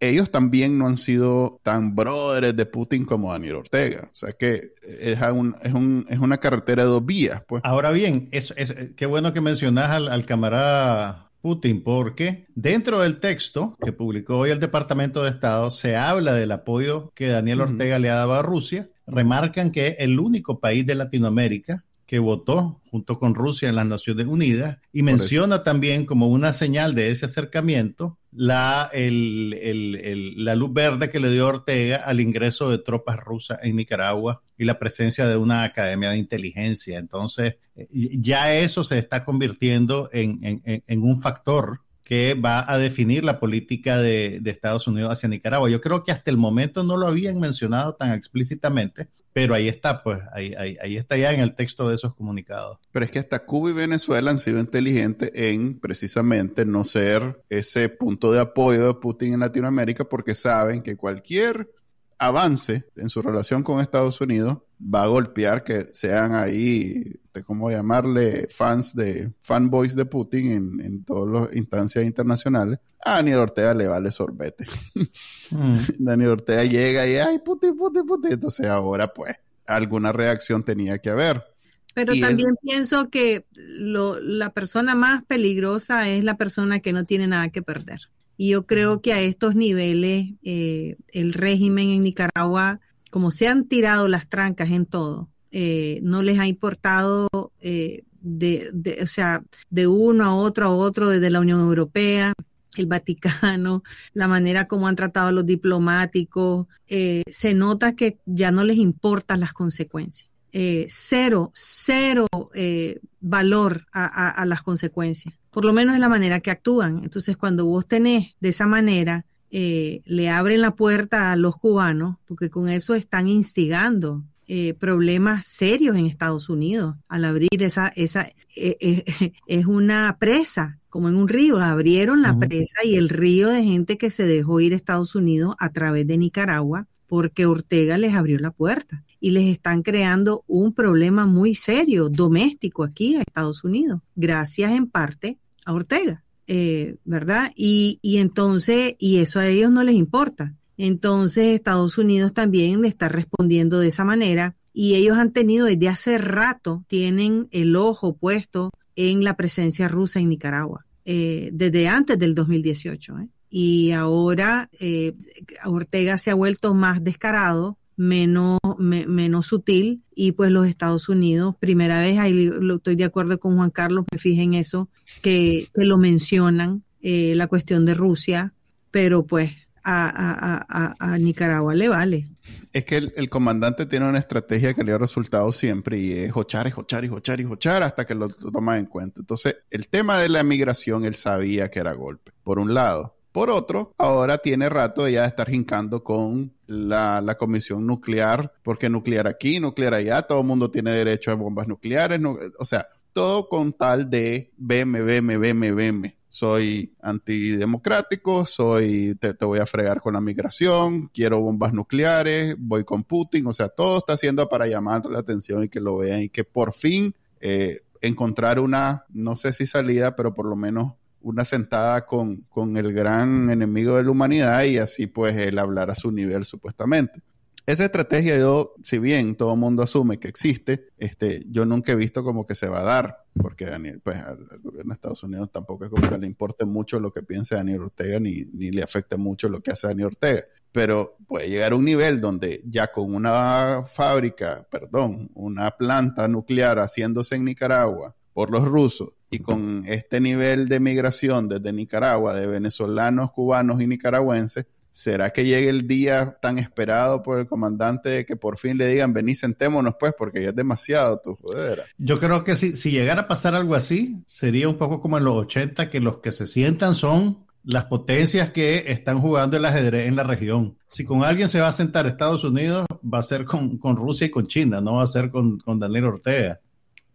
ellos también no han sido tan brothers de Putin como Daniel Ortega. O sea que es, un, es, un, es una carretera de dos vías. Pues. Ahora bien, es, es, qué bueno que mencionas al, al camarada Putin, porque dentro del texto que publicó hoy el Departamento de Estado se habla del apoyo que Daniel Ortega le ha dado a Rusia. Remarcan que es el único país de Latinoamérica que votó junto con Rusia en las Naciones Unidas y menciona también como una señal de ese acercamiento la, la luz verde que le dio Ortega al ingreso de tropas rusas en Nicaragua y la presencia de una academia de inteligencia. Entonces, ya eso se está convirtiendo en, en un factor que va a definir la política de, Estados Unidos hacia Nicaragua. Yo creo que hasta el momento no lo habían mencionado tan explícitamente, pero ahí está, pues, ahí, ahí, está ya en el texto de esos comunicados. Pero es que hasta Cuba y Venezuela han sido inteligentes en precisamente no ser ese punto de apoyo de Putin en Latinoamérica porque saben que cualquier avance en su relación con Estados Unidos va a golpear que sean ahí, ¿cómo llamarle? Fans de, fanboys de Putin en, en todas las instancias internacionales. A Daniel Ortega le vale sorbete. Mm. Daniel Ortega llega y, ay, Putin, Putin, Putin. Entonces ahora, pues, alguna reacción tenía que haber. Pero también pienso que lo, la persona más peligrosa es la persona que no tiene nada que perder. Y yo creo que a estos niveles eh, el régimen en Nicaragua, como se han tirado las trancas en todo, eh, no les ha importado eh, de, o sea, de uno a otro a otro, desde la Unión Europea, el Vaticano, la manera como han tratado a los diplomáticos, se nota que ya no les importan las consecuencias. cero, cero valor a las consecuencias por lo menos es la manera que actúan. Entonces, cuando vos tenés de esa manera, eh, le abren la puerta a los cubanos, porque con eso están instigando eh, problemas serios en Estados Unidos. Al abrir esa, esa eh, es una presa, como en un río, abrieron la presa y el río de gente que se dejó ir a Estados Unidos a través de Nicaragua, porque Ortega les abrió la puerta y les están creando un problema muy serio doméstico aquí a Estados Unidos, gracias en parte a Ortega, eh, ¿verdad? Y, y entonces, y eso a ellos no les importa. Entonces Estados Unidos también le está respondiendo de esa manera y ellos han tenido desde hace rato, tienen el ojo puesto en la presencia rusa en Nicaragua, eh, desde antes del 2018. ¿eh? Y ahora Ortega se ha vuelto más descarado menos, menos sutil y pues los Estados Unidos, primera vez, ahí estoy de acuerdo con Juan Carlos, me fije en eso, que, que lo mencionan, eh, la cuestión de Rusia, pero pues a, a, Nicaragua le vale. Es que el, comandante tiene una estrategia que le da resultados siempre y es hochar, es hochar, y hochar, y hochar hasta que lo, lo toma en cuenta. Entonces, el tema de la migración, él sabía que era golpe, por un lado. Por otro, ahora tiene rato ya de estar jincando con la, comisión nuclear, porque nuclear aquí, nuclear allá, todo el mundo tiene derecho a bombas nucleares, o sea, todo con tal de veme, veme, veme, veme. soy antidemocrático, soy, te, voy a fregar con la migración, quiero bombas nucleares, voy con Putin, o sea, todo está haciendo para llamar la atención y que lo vean y que por fin eh, encontrar una, no sé si salida, pero por lo menos una sentada con, con el gran enemigo de la humanidad y así pues él hablar a su nivel supuestamente. Esa estrategia yo, si bien todo el mundo asume que existe, este, yo nunca he visto como que se va a dar, porque Daniel, pues al, gobierno de Estados Unidos tampoco es como que le importe mucho lo que piense Daniel Ortega, ni, ni le afecte mucho lo que hace Daniel Ortega. Pero puede llegar a un nivel donde ya con una fábrica, perdón, una planta nuclear haciéndose en Nicaragua por los rusos, y con este nivel de migración desde Nicaragua, de venezolanos, cubanos y nicaragüenses, ¿Será que llegue el día tan esperado por el comandante de que por fin le digan, vení, sentémonos pues, porque ya es demasiado tu jodera? Yo creo que si, si llegara a pasar algo así, sería un poco como en los 80, que los que se sientan son las potencias que están jugando el ajedrez en la región. Si con alguien se va a sentar Estados Unidos, va a ser con, Rusia y con China, no va a ser con, con Daniel Ortega.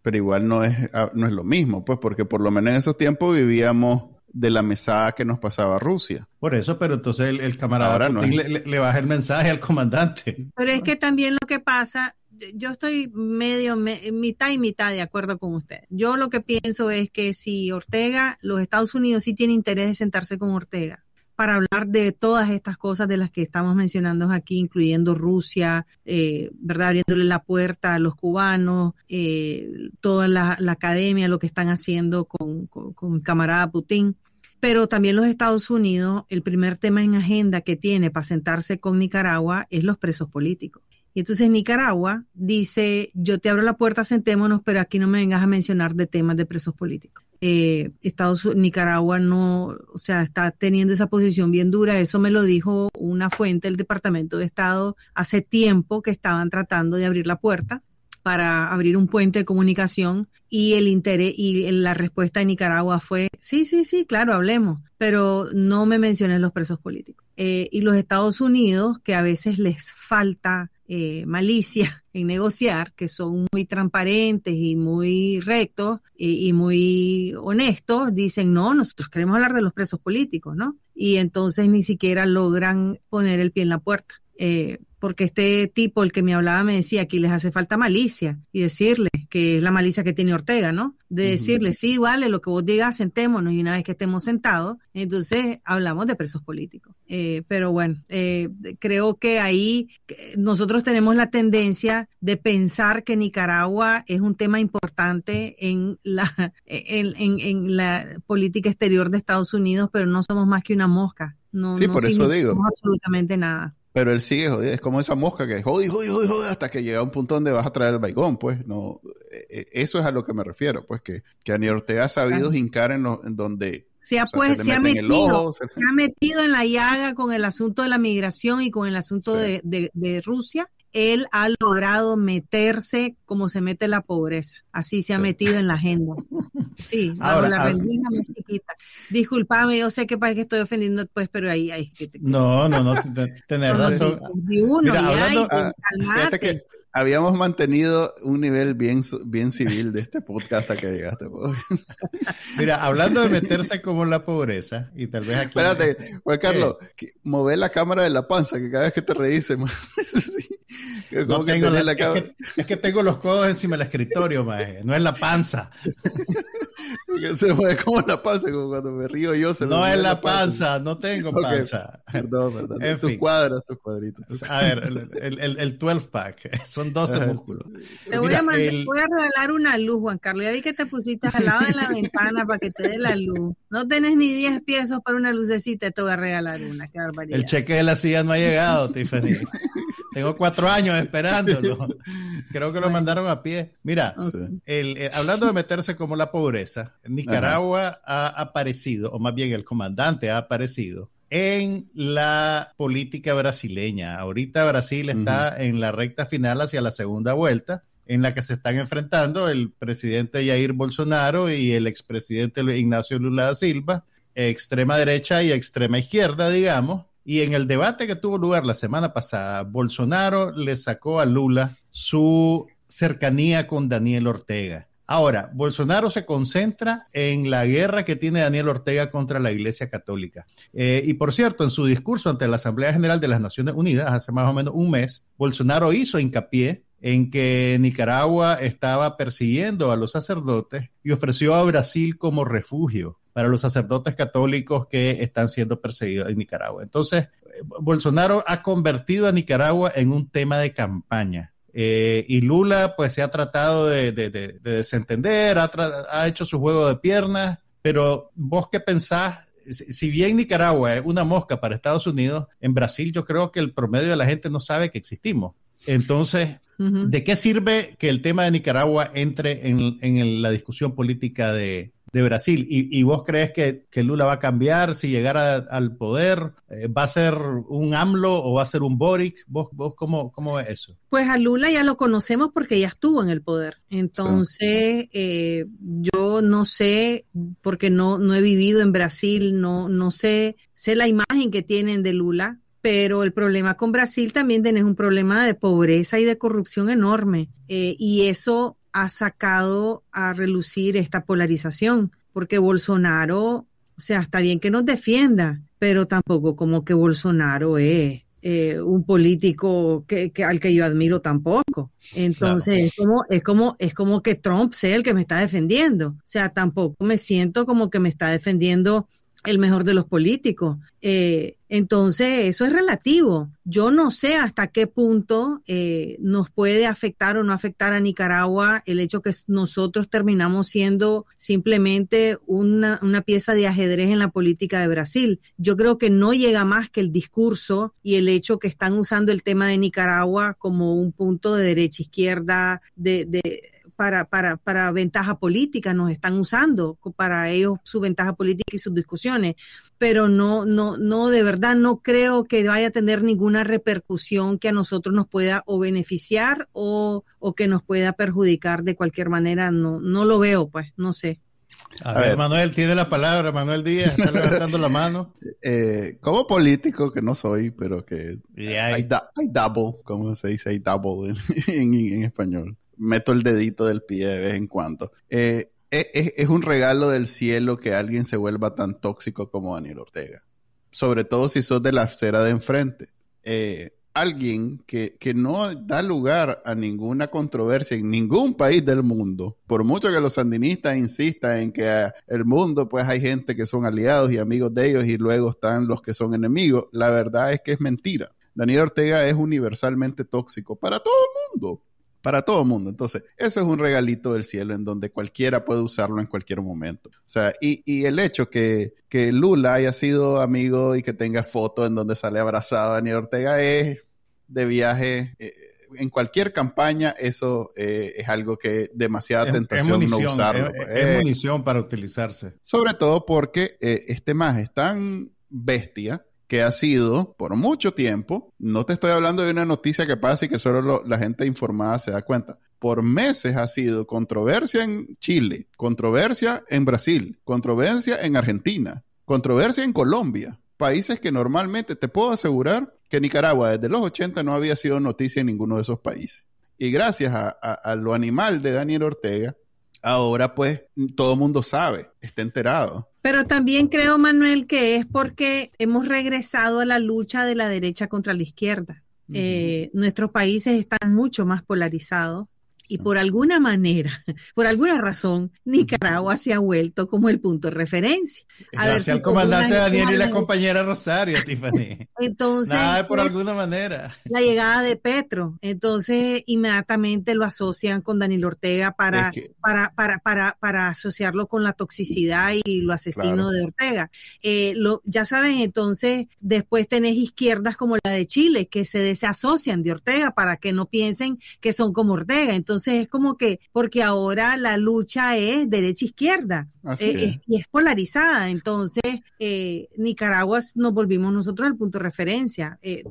Pero igual no es, ah, no es lo mismo, pues, porque por lo menos en esos tiempos vivíamos de la mesada que nos pasaba Rusia. Por eso, pero entonces el, camarada le, baja el mensaje al comandante. Pero es que también lo que pasa, yo estoy medio, mitad y mitad de acuerdo con usted. Yo lo que pienso es que si Ortega, los Estados Unidos sí tienen interés de sentarse con Ortega para hablar de todas estas cosas de las que estamos mencionando aquí, incluyendo Rusia, eh, ¿verdad? Abriéndole la puerta a los cubanos, eh, toda la, academia, lo que están haciendo con, con, camarada Putin pero también los Estados Unidos, el primer tema en agenda que tiene para sentarse con Nicaragua es los presos políticos. Y entonces Nicaragua dice, yo te abro la puerta, sentémonos, pero aquí no me vengas a mencionar de temas de presos políticos. Eh, Estados Nicaragua no, o sea, está teniendo esa posición bien dura. Eso me lo dijo una fuente del Departamento de Estado hace tiempo que estaban tratando de abrir la puerta para abrir un puente de comunicación y el interés y la respuesta de Nicaragua fue sí, sí, sí, claro, hablemos, pero no me menciones los presos políticos. Eh, y los Estados Unidos, que a veces les falta eh, malicia en negociar, que son muy transparentes y muy rectos y, muy honestos, dicen, no, nosotros queremos hablar de los presos políticos, ¿no? Y entonces ni siquiera logran poner el pie en la puerta. Eh, porque este tipo, el que me hablaba, me decía que les hace falta malicia y decirle que es la malicia que tiene Ortega, ¿no? De decirle, sí, vale, lo que vos digas, sentémonos y una vez que estemos sentados, entonces hablamos de presos políticos. Eh, pero bueno, eh, creo que ahí nosotros tenemos la tendencia de pensar que Nicaragua es un tema importante en la, en, en, la política exterior de Estados Unidos, pero no somos más que una mosca. No, sí, por eso digo. absolutamente nada. Pero él sigue jodido, es como esa mosca que jodi, jodi, jodi, hasta que llega a un punto donde vas a traer el baigón, pues, no, e, e, eso es a lo que me refiero, pues, que, que Daniel Ortega ha sabido hincar en, lo, en donde... Se ha, pues, se, ha metido, se... ha metido en la llaga con el asunto de la migración y con el asunto de, de, de Rusia él ha logrado meterse como se mete la pobreza. Así se ha metido en la agenda. Sí, bajo la rendija más chiquita. Disculpame, yo sé que para que estoy ofendiendo, pues, pero ahí hay que... No, no, no, tenés razón. Mira, hablando, ah, que habíamos mantenido un nivel bien, bien civil de este podcast hasta que llegaste. Mira, hablando de meterse como la pobreza, y tal vez aquí... Espérate, Juan Carlos, mover la cámara de la panza, que cada vez que te reíse, tengo la, es, que, es, que, tengo los codos encima del escritorio, maje. no es la panza. se mueve como la panza, como cuando me río yo. Se no es la panza, no tengo panza. Perdón, perdón. En tus cuadros, tus cuadritos. A ver, el, el, el 12 pack, son 12 músculos. Te voy, a voy a regalar una luz, Juan Carlos. Ya vi que te pusiste al lado de la ventana para que te dé la luz. No tenés ni 10 pesos para una lucecita, te voy a regalar una. Qué barbaridad. El cheque de la silla no ha llegado, Tiffany. Tengo cuatro años esperándolo. Creo que lo mandaron a pie. Mira, el, hablando de meterse como la pobreza, Nicaragua ha aparecido, o más bien el comandante ha aparecido en la política brasileña. Ahorita Brasil está en la recta final hacia la segunda vuelta, en la que se están enfrentando el presidente Jair Bolsonaro y el expresidente Ignacio Lula da Silva, extrema derecha y extrema izquierda, digamos y en el debate que tuvo lugar la semana pasada, Bolsonaro le sacó a Lula su cercanía con Daniel Ortega. Ahora, Bolsonaro se concentra en la guerra que tiene Daniel Ortega contra la Iglesia Católica. Eh, y por cierto, en su discurso ante la Asamblea General de las Naciones Unidas hace más o menos un mes, Bolsonaro hizo hincapié en que Nicaragua estaba persiguiendo a los sacerdotes y ofreció a Brasil como refugio para los sacerdotes católicos que están siendo perseguidos en Nicaragua. Entonces, Bolsonaro ha convertido a Nicaragua en un tema de campaña eh, y Lula pues se ha tratado de, desentender, ha, hecho su juego de piernas, pero vos qué pensás, si bien Nicaragua es una mosca para Estados Unidos, en Brasil yo creo que el promedio de la gente no sabe que existimos. Entonces, ¿de qué sirve que el tema de Nicaragua entre en la discusión política de, de Brasil. ¿Y, vos crees que, Lula va a cambiar si llegara al poder? Eh, ¿Va a ser un AMLO o va a ser un Boric? ¿Vos, vos cómo, cómo es eso? Pues a Lula ya lo conocemos porque ya estuvo en el poder. Entonces, eh, yo no sé, porque no, no he vivido en Brasil, no, no sé, sé la imagen que tienen de Lula, pero el problema con Brasil también tenés un problema de pobreza y de corrupción enorme. Eh, y eso ha sacado a relucir esta polarización, porque Bolsonaro, o sea, está bien que nos defienda, pero tampoco como que Bolsonaro es eh, un político que, al que yo admiro tampoco. Entonces es como es como es como que Trump sea el que me está defendiendo. O sea, tampoco me siento como que me está defendiendo el mejor de los políticos. Eh, entonces, eso es relativo. Yo no sé hasta qué punto eh, nos puede afectar o no afectar a Nicaragua el hecho que nosotros terminamos siendo simplemente una, una pieza de ajedrez en la política de Brasil. Yo creo que no llega más que el discurso y el hecho que están usando el tema de Nicaragua como un punto de derecha-izquierda, de, de para, para, para ventaja política, nos están usando para ellos su ventaja política y sus discusiones, pero no, no, no, de verdad no creo que vaya a tener ninguna repercusión que a nosotros nos pueda o beneficiar o, o que nos pueda perjudicar de cualquier manera, no, no lo veo, pues, no sé. A, ver, Manuel tiene la palabra, Manuel Díaz, está levantando la mano. Eh, como político, que no soy, pero que hay, double, como se dice, hay double en español meto el dedito del pie de vez en cuando. Eh, es, un regalo del cielo que alguien se vuelva tan tóxico como Daniel Ortega. Sobre todo si sos de la acera de enfrente. Eh, alguien que, que, no da lugar a ninguna controversia en ningún país del mundo, por mucho que los sandinistas insistan en que el mundo pues hay gente que son aliados y amigos de ellos y luego están los que son enemigos, la verdad es que es mentira. Daniel Ortega es universalmente tóxico para todo el mundo para todo el mundo. Entonces, eso es un regalito del cielo en donde cualquiera puede usarlo en cualquier momento. O sea, y, y el hecho que, que, Lula haya sido amigo y que tenga fotos en donde sale abrazado a Daniel Ortega es de viaje. Eh, en cualquier campaña eso eh, es algo que demasiada tentación no usarlo. Es, es, munición para utilizarse. Sobre todo porque eh, este más es tan bestia que ha sido por mucho tiempo, no te estoy hablando de una noticia que pasa y que solo la gente informada se da cuenta, por meses ha sido controversia en Chile, controversia en Brasil, controversia en Argentina, controversia en Colombia, países que normalmente te puedo asegurar que Nicaragua desde los 80 no había sido noticia en ninguno de esos países. Y gracias a, a lo animal de Daniel Ortega, ahora pues todo el mundo sabe, está enterado. Pero también creo, Manuel, que es porque hemos regresado a la lucha de la derecha contra la izquierda. Eh, nuestros países están mucho más polarizados y por alguna manera, por alguna razón, Nicaragua se ha vuelto como el punto de referencia. A Gracias al comandante Daniel y la compañera Rosario, Tiffany. Entonces, Nada, por alguna manera. La llegada de Petro, entonces inmediatamente lo asocian con Daniel Ortega para, para, para, para, para asociarlo con la toxicidad y lo asesino de Ortega. Eh, lo, ya saben, entonces después tenés izquierdas como la de Chile que se desasocian de Ortega para que no piensen que son como Ortega. Entonces, entonces es como que, porque ahora la lucha es derecha-izquierda eh, y es polarizada. Entonces, eh, Nicaragua nos volvimos nosotros el punto de referencia eh,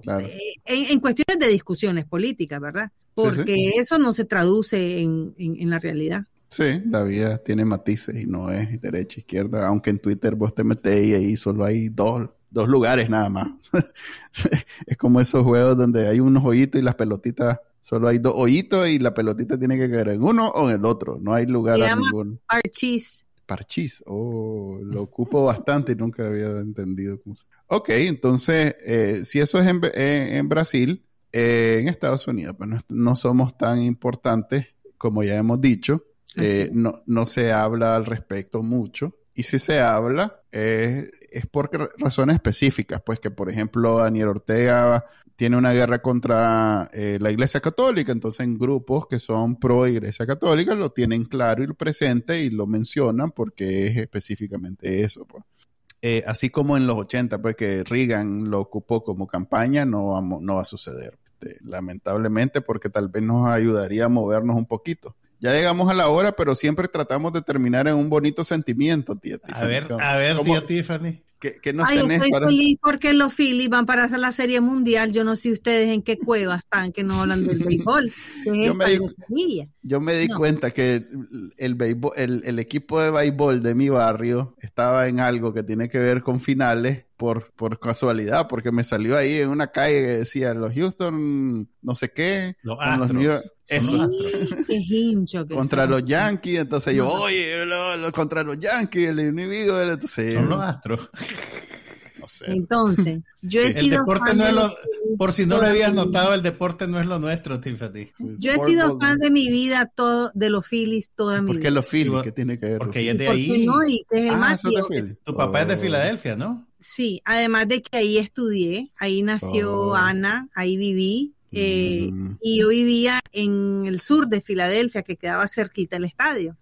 en, cuestiones de discusiones políticas, ¿verdad? Porque eso no se traduce en, la realidad. Sí, la vida tiene matices y no es derecha, izquierda, aunque en Twitter vos te metés y ahí solo hay dos, dos lugares nada más. es como esos juegos donde hay unos hoyitos y las pelotitas Solo hay dos hoyitos y la pelotita tiene que caer en uno o en el otro. No hay lugar a ninguno. Parchís. Parchís. Oh, lo ocupo bastante y nunca había entendido cómo se... Ok, entonces, eh, si eso es en, en Brasil, eh, en Estados Unidos, pues no, somos tan importantes como ya hemos dicho. Eh, no, no se habla al respecto mucho. Y si se habla, es por razones específicas, pues que por ejemplo Daniel Ortega tiene una guerra contra eh, la Iglesia Católica, entonces en grupos que son pro Iglesia Católica lo tienen claro y presente y lo mencionan porque es específicamente eso. Pues. así como en los 80, pues que Reagan lo ocupó como campaña, no, no va a suceder. Este, lamentablemente, porque tal vez nos ayudaría a movernos un poquito. Ya llegamos a la hora, pero siempre tratamos de terminar en un bonito sentimiento, tía Tiffany. A ver, a ver, tía Tiffany. ¿Qué, nos Ay, estoy feliz porque los Phillies van para hacer la serie mundial. Yo no sé ustedes en qué cueva están que no hablan del béisbol. yo, me di, yo me di cuenta que el, el, equipo de béisbol de mi barrio estaba en algo que tiene que ver con finales por, por casualidad, porque me salió ahí en una calle que decía los Houston, no sé qué. Los Astros. Eso. contra los Yankees, entonces yo, oye, contra los Yankees, el enemigo, entonces... Son los Astros. No sé. Entonces, yo he sido deporte no es lo, por si no lo habías notado, el deporte no es lo nuestro, Tiffany. Yo he sido fan de mi vida todo, de los Phillies toda mi vida. ¿Por qué los Phillies? ¿Qué tiene que ver? Porque ella es de ahí. No, y es el ah, Tu papá es de. Filadelfia, ¿no? Sí, además de que ahí estudié, ahí nació oh. Ana, ahí viví. Eh, mm. Y yo vivía en el sur de Filadelfia, que quedaba cerquita el estadio.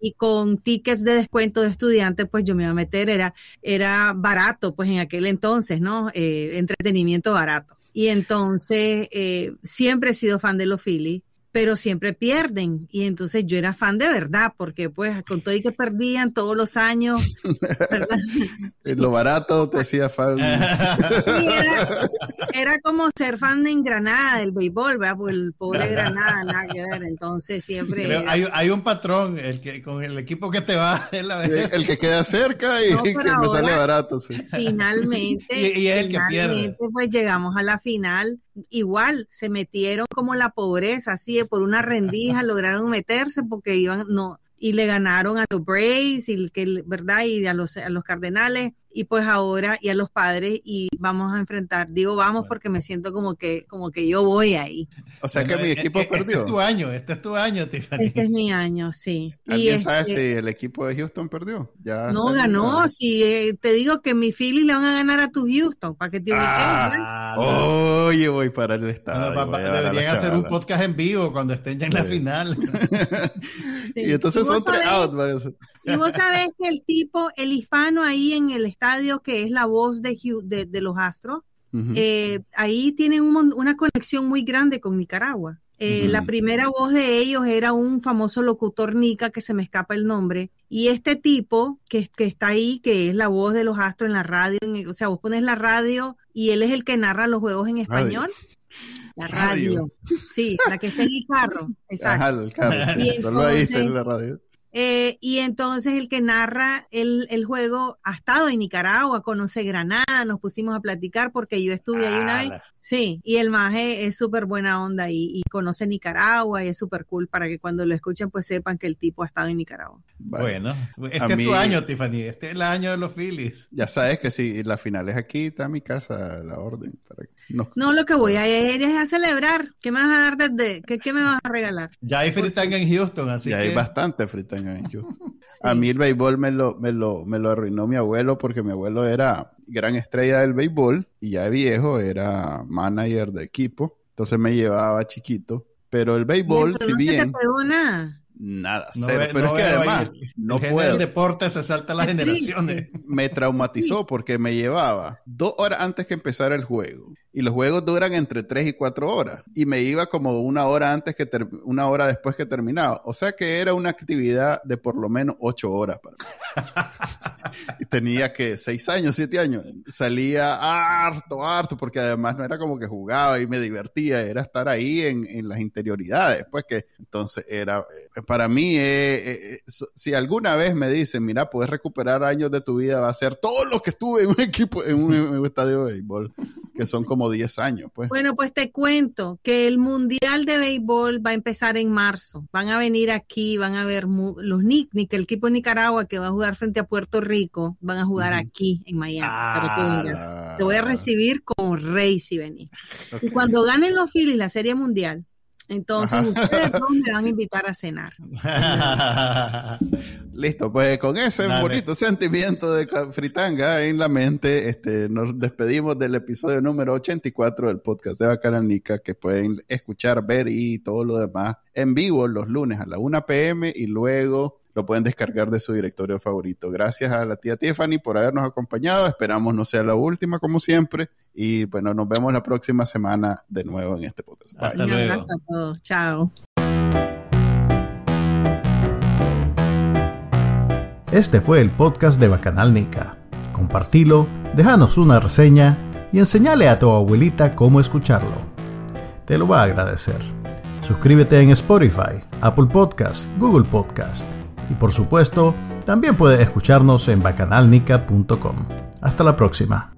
Y con tickets de descuento de estudiantes, pues yo me iba a meter, era, era barato, pues en aquel entonces, ¿no? Eh, entretenimiento barato. Y entonces eh, siempre he sido fan de los Phillies pero siempre pierden. Y entonces yo era fan de verdad, porque pues con todo y que perdían todos los años, ¿verdad? Lo barato te hacía fan. era, como ser fan en Granada, del béisbol, ¿verdad? Pues el pobre Granada, nada que ver. Entonces siempre... hay, un patrón, el que con el equipo que te va... El que queda cerca y que me sale barato. Finalmente, y, es el que pierde. pues llegamos a la final igual se metieron como la pobreza, así por una rendija lograron meterse porque iban, no, y le ganaron a los Braves y que verdad y a los a los Cardenales y pues ahora y a los padres y vamos a enfrentar digo vamos porque me siento como que como que yo voy ahí. O sea que mi equipo perdió este es tu año este es tu año Tiffany. Este es mi año sí. ¿Alguien sabe si el equipo de Houston perdió ya no ganó si eh, te digo que mi Philly le van a ganar a tu Houston para que te ah, oye voy para el estadio deberían hacer un podcast en vivo cuando estén ya en la final. Y entonces y vos sabés que el tipo, el hispano ahí en el estadio, que es la voz de, de, los Astros, eh, ahí tienen una conexión muy grande con Nicaragua. Eh, la primera voz de ellos era un famoso locutor Nica, que se me escapa el nombre, y este tipo que, que está ahí, que es la voz de los Astros en la radio, o sea, vos pones la radio y él es el que narra los juegos en español. La radio. Sí, la que está en el carro. Exacto. el carro. Solo ahí está en la radio. Eh, y entonces el que narra el, el, juego ha estado en Nicaragua, conoce Granada, nos pusimos a platicar porque yo estuve ahí una vez Sí, y el maje es súper buena onda y, conoce Nicaragua y es súper cool para que cuando lo escuchen pues sepan que el tipo ha estado en Nicaragua. Bueno, este es tu año, Tiffany, este es el año de los Phillies. Ya sabes que si la final es aquí, está mi casa, la orden. no. lo que voy a ir es a celebrar. ¿Qué me vas a dar desde? ¿Qué, qué me vas a regalar? Ya hay fritanga en Houston, así ya hay bastante fritanga en Houston. A mí el béisbol me lo, me, lo, me lo arruinó mi abuelo porque mi abuelo era gran estrella del béisbol y ya viejo era manager de equipo. Entonces me llevaba chiquito. Pero el béisbol, si bien... Nada, cero. pero es que además no puedo. El deporte se salta las generaciones. Me traumatizó porque me llevaba dos horas antes que empezara el juego. Y los juegos duran entre tres y cuatro horas. Y me iba como una hora antes que una hora después que terminaba. O sea que era una actividad de por lo menos ocho horas para mí. tenía que seis años, siete años. Salía harto, harto, porque además no era como que jugaba y me divertía, era estar ahí en, en las interioridades. Pues que entonces era, eh, para mí, eh, eh, si alguna vez me dicen, mira, puedes recuperar años de tu vida, va a ser todo lo que estuve en un equipo, en un, estadio de béisbol, que son como 10 años. Pues. Bueno, pues te cuento que el Mundial de Béisbol va a empezar en marzo. Van a venir aquí, van a ver los Nick, el equipo de Nicaragua que va a jugar frente a Puerto Rico, van a jugar aquí en Miami. Ah. Te voy a recibir como rey si venís. Y cuando ganen los Phillies la Serie Mundial, entonces ustedes dos me van a invitar a cenar. Listo, pues con ese bonito sentimiento de fritanga en la mente, este, nos despedimos del episodio número 84 del podcast de Bacaranica, que pueden escuchar, ver y todo lo demás en vivo los lunes a la 1 pm y luego lo pueden descargar de su directorio favorito. Gracias a la tía Tiffany por habernos acompañado. Esperamos no sea la última, como siempre. Y bueno, nos vemos la próxima semana de nuevo en este podcast. Bye. Un abrazo a todos. Chao. Este fue el podcast de Bacanal Nica. Compartilo, déjanos una reseña y enseñale a tu abuelita cómo escucharlo. Te lo va a agradecer. Suscríbete en Spotify, Apple Podcast, Google Podcast y por supuesto, también puedes escucharnos en bacanalnica.com. Hasta la próxima.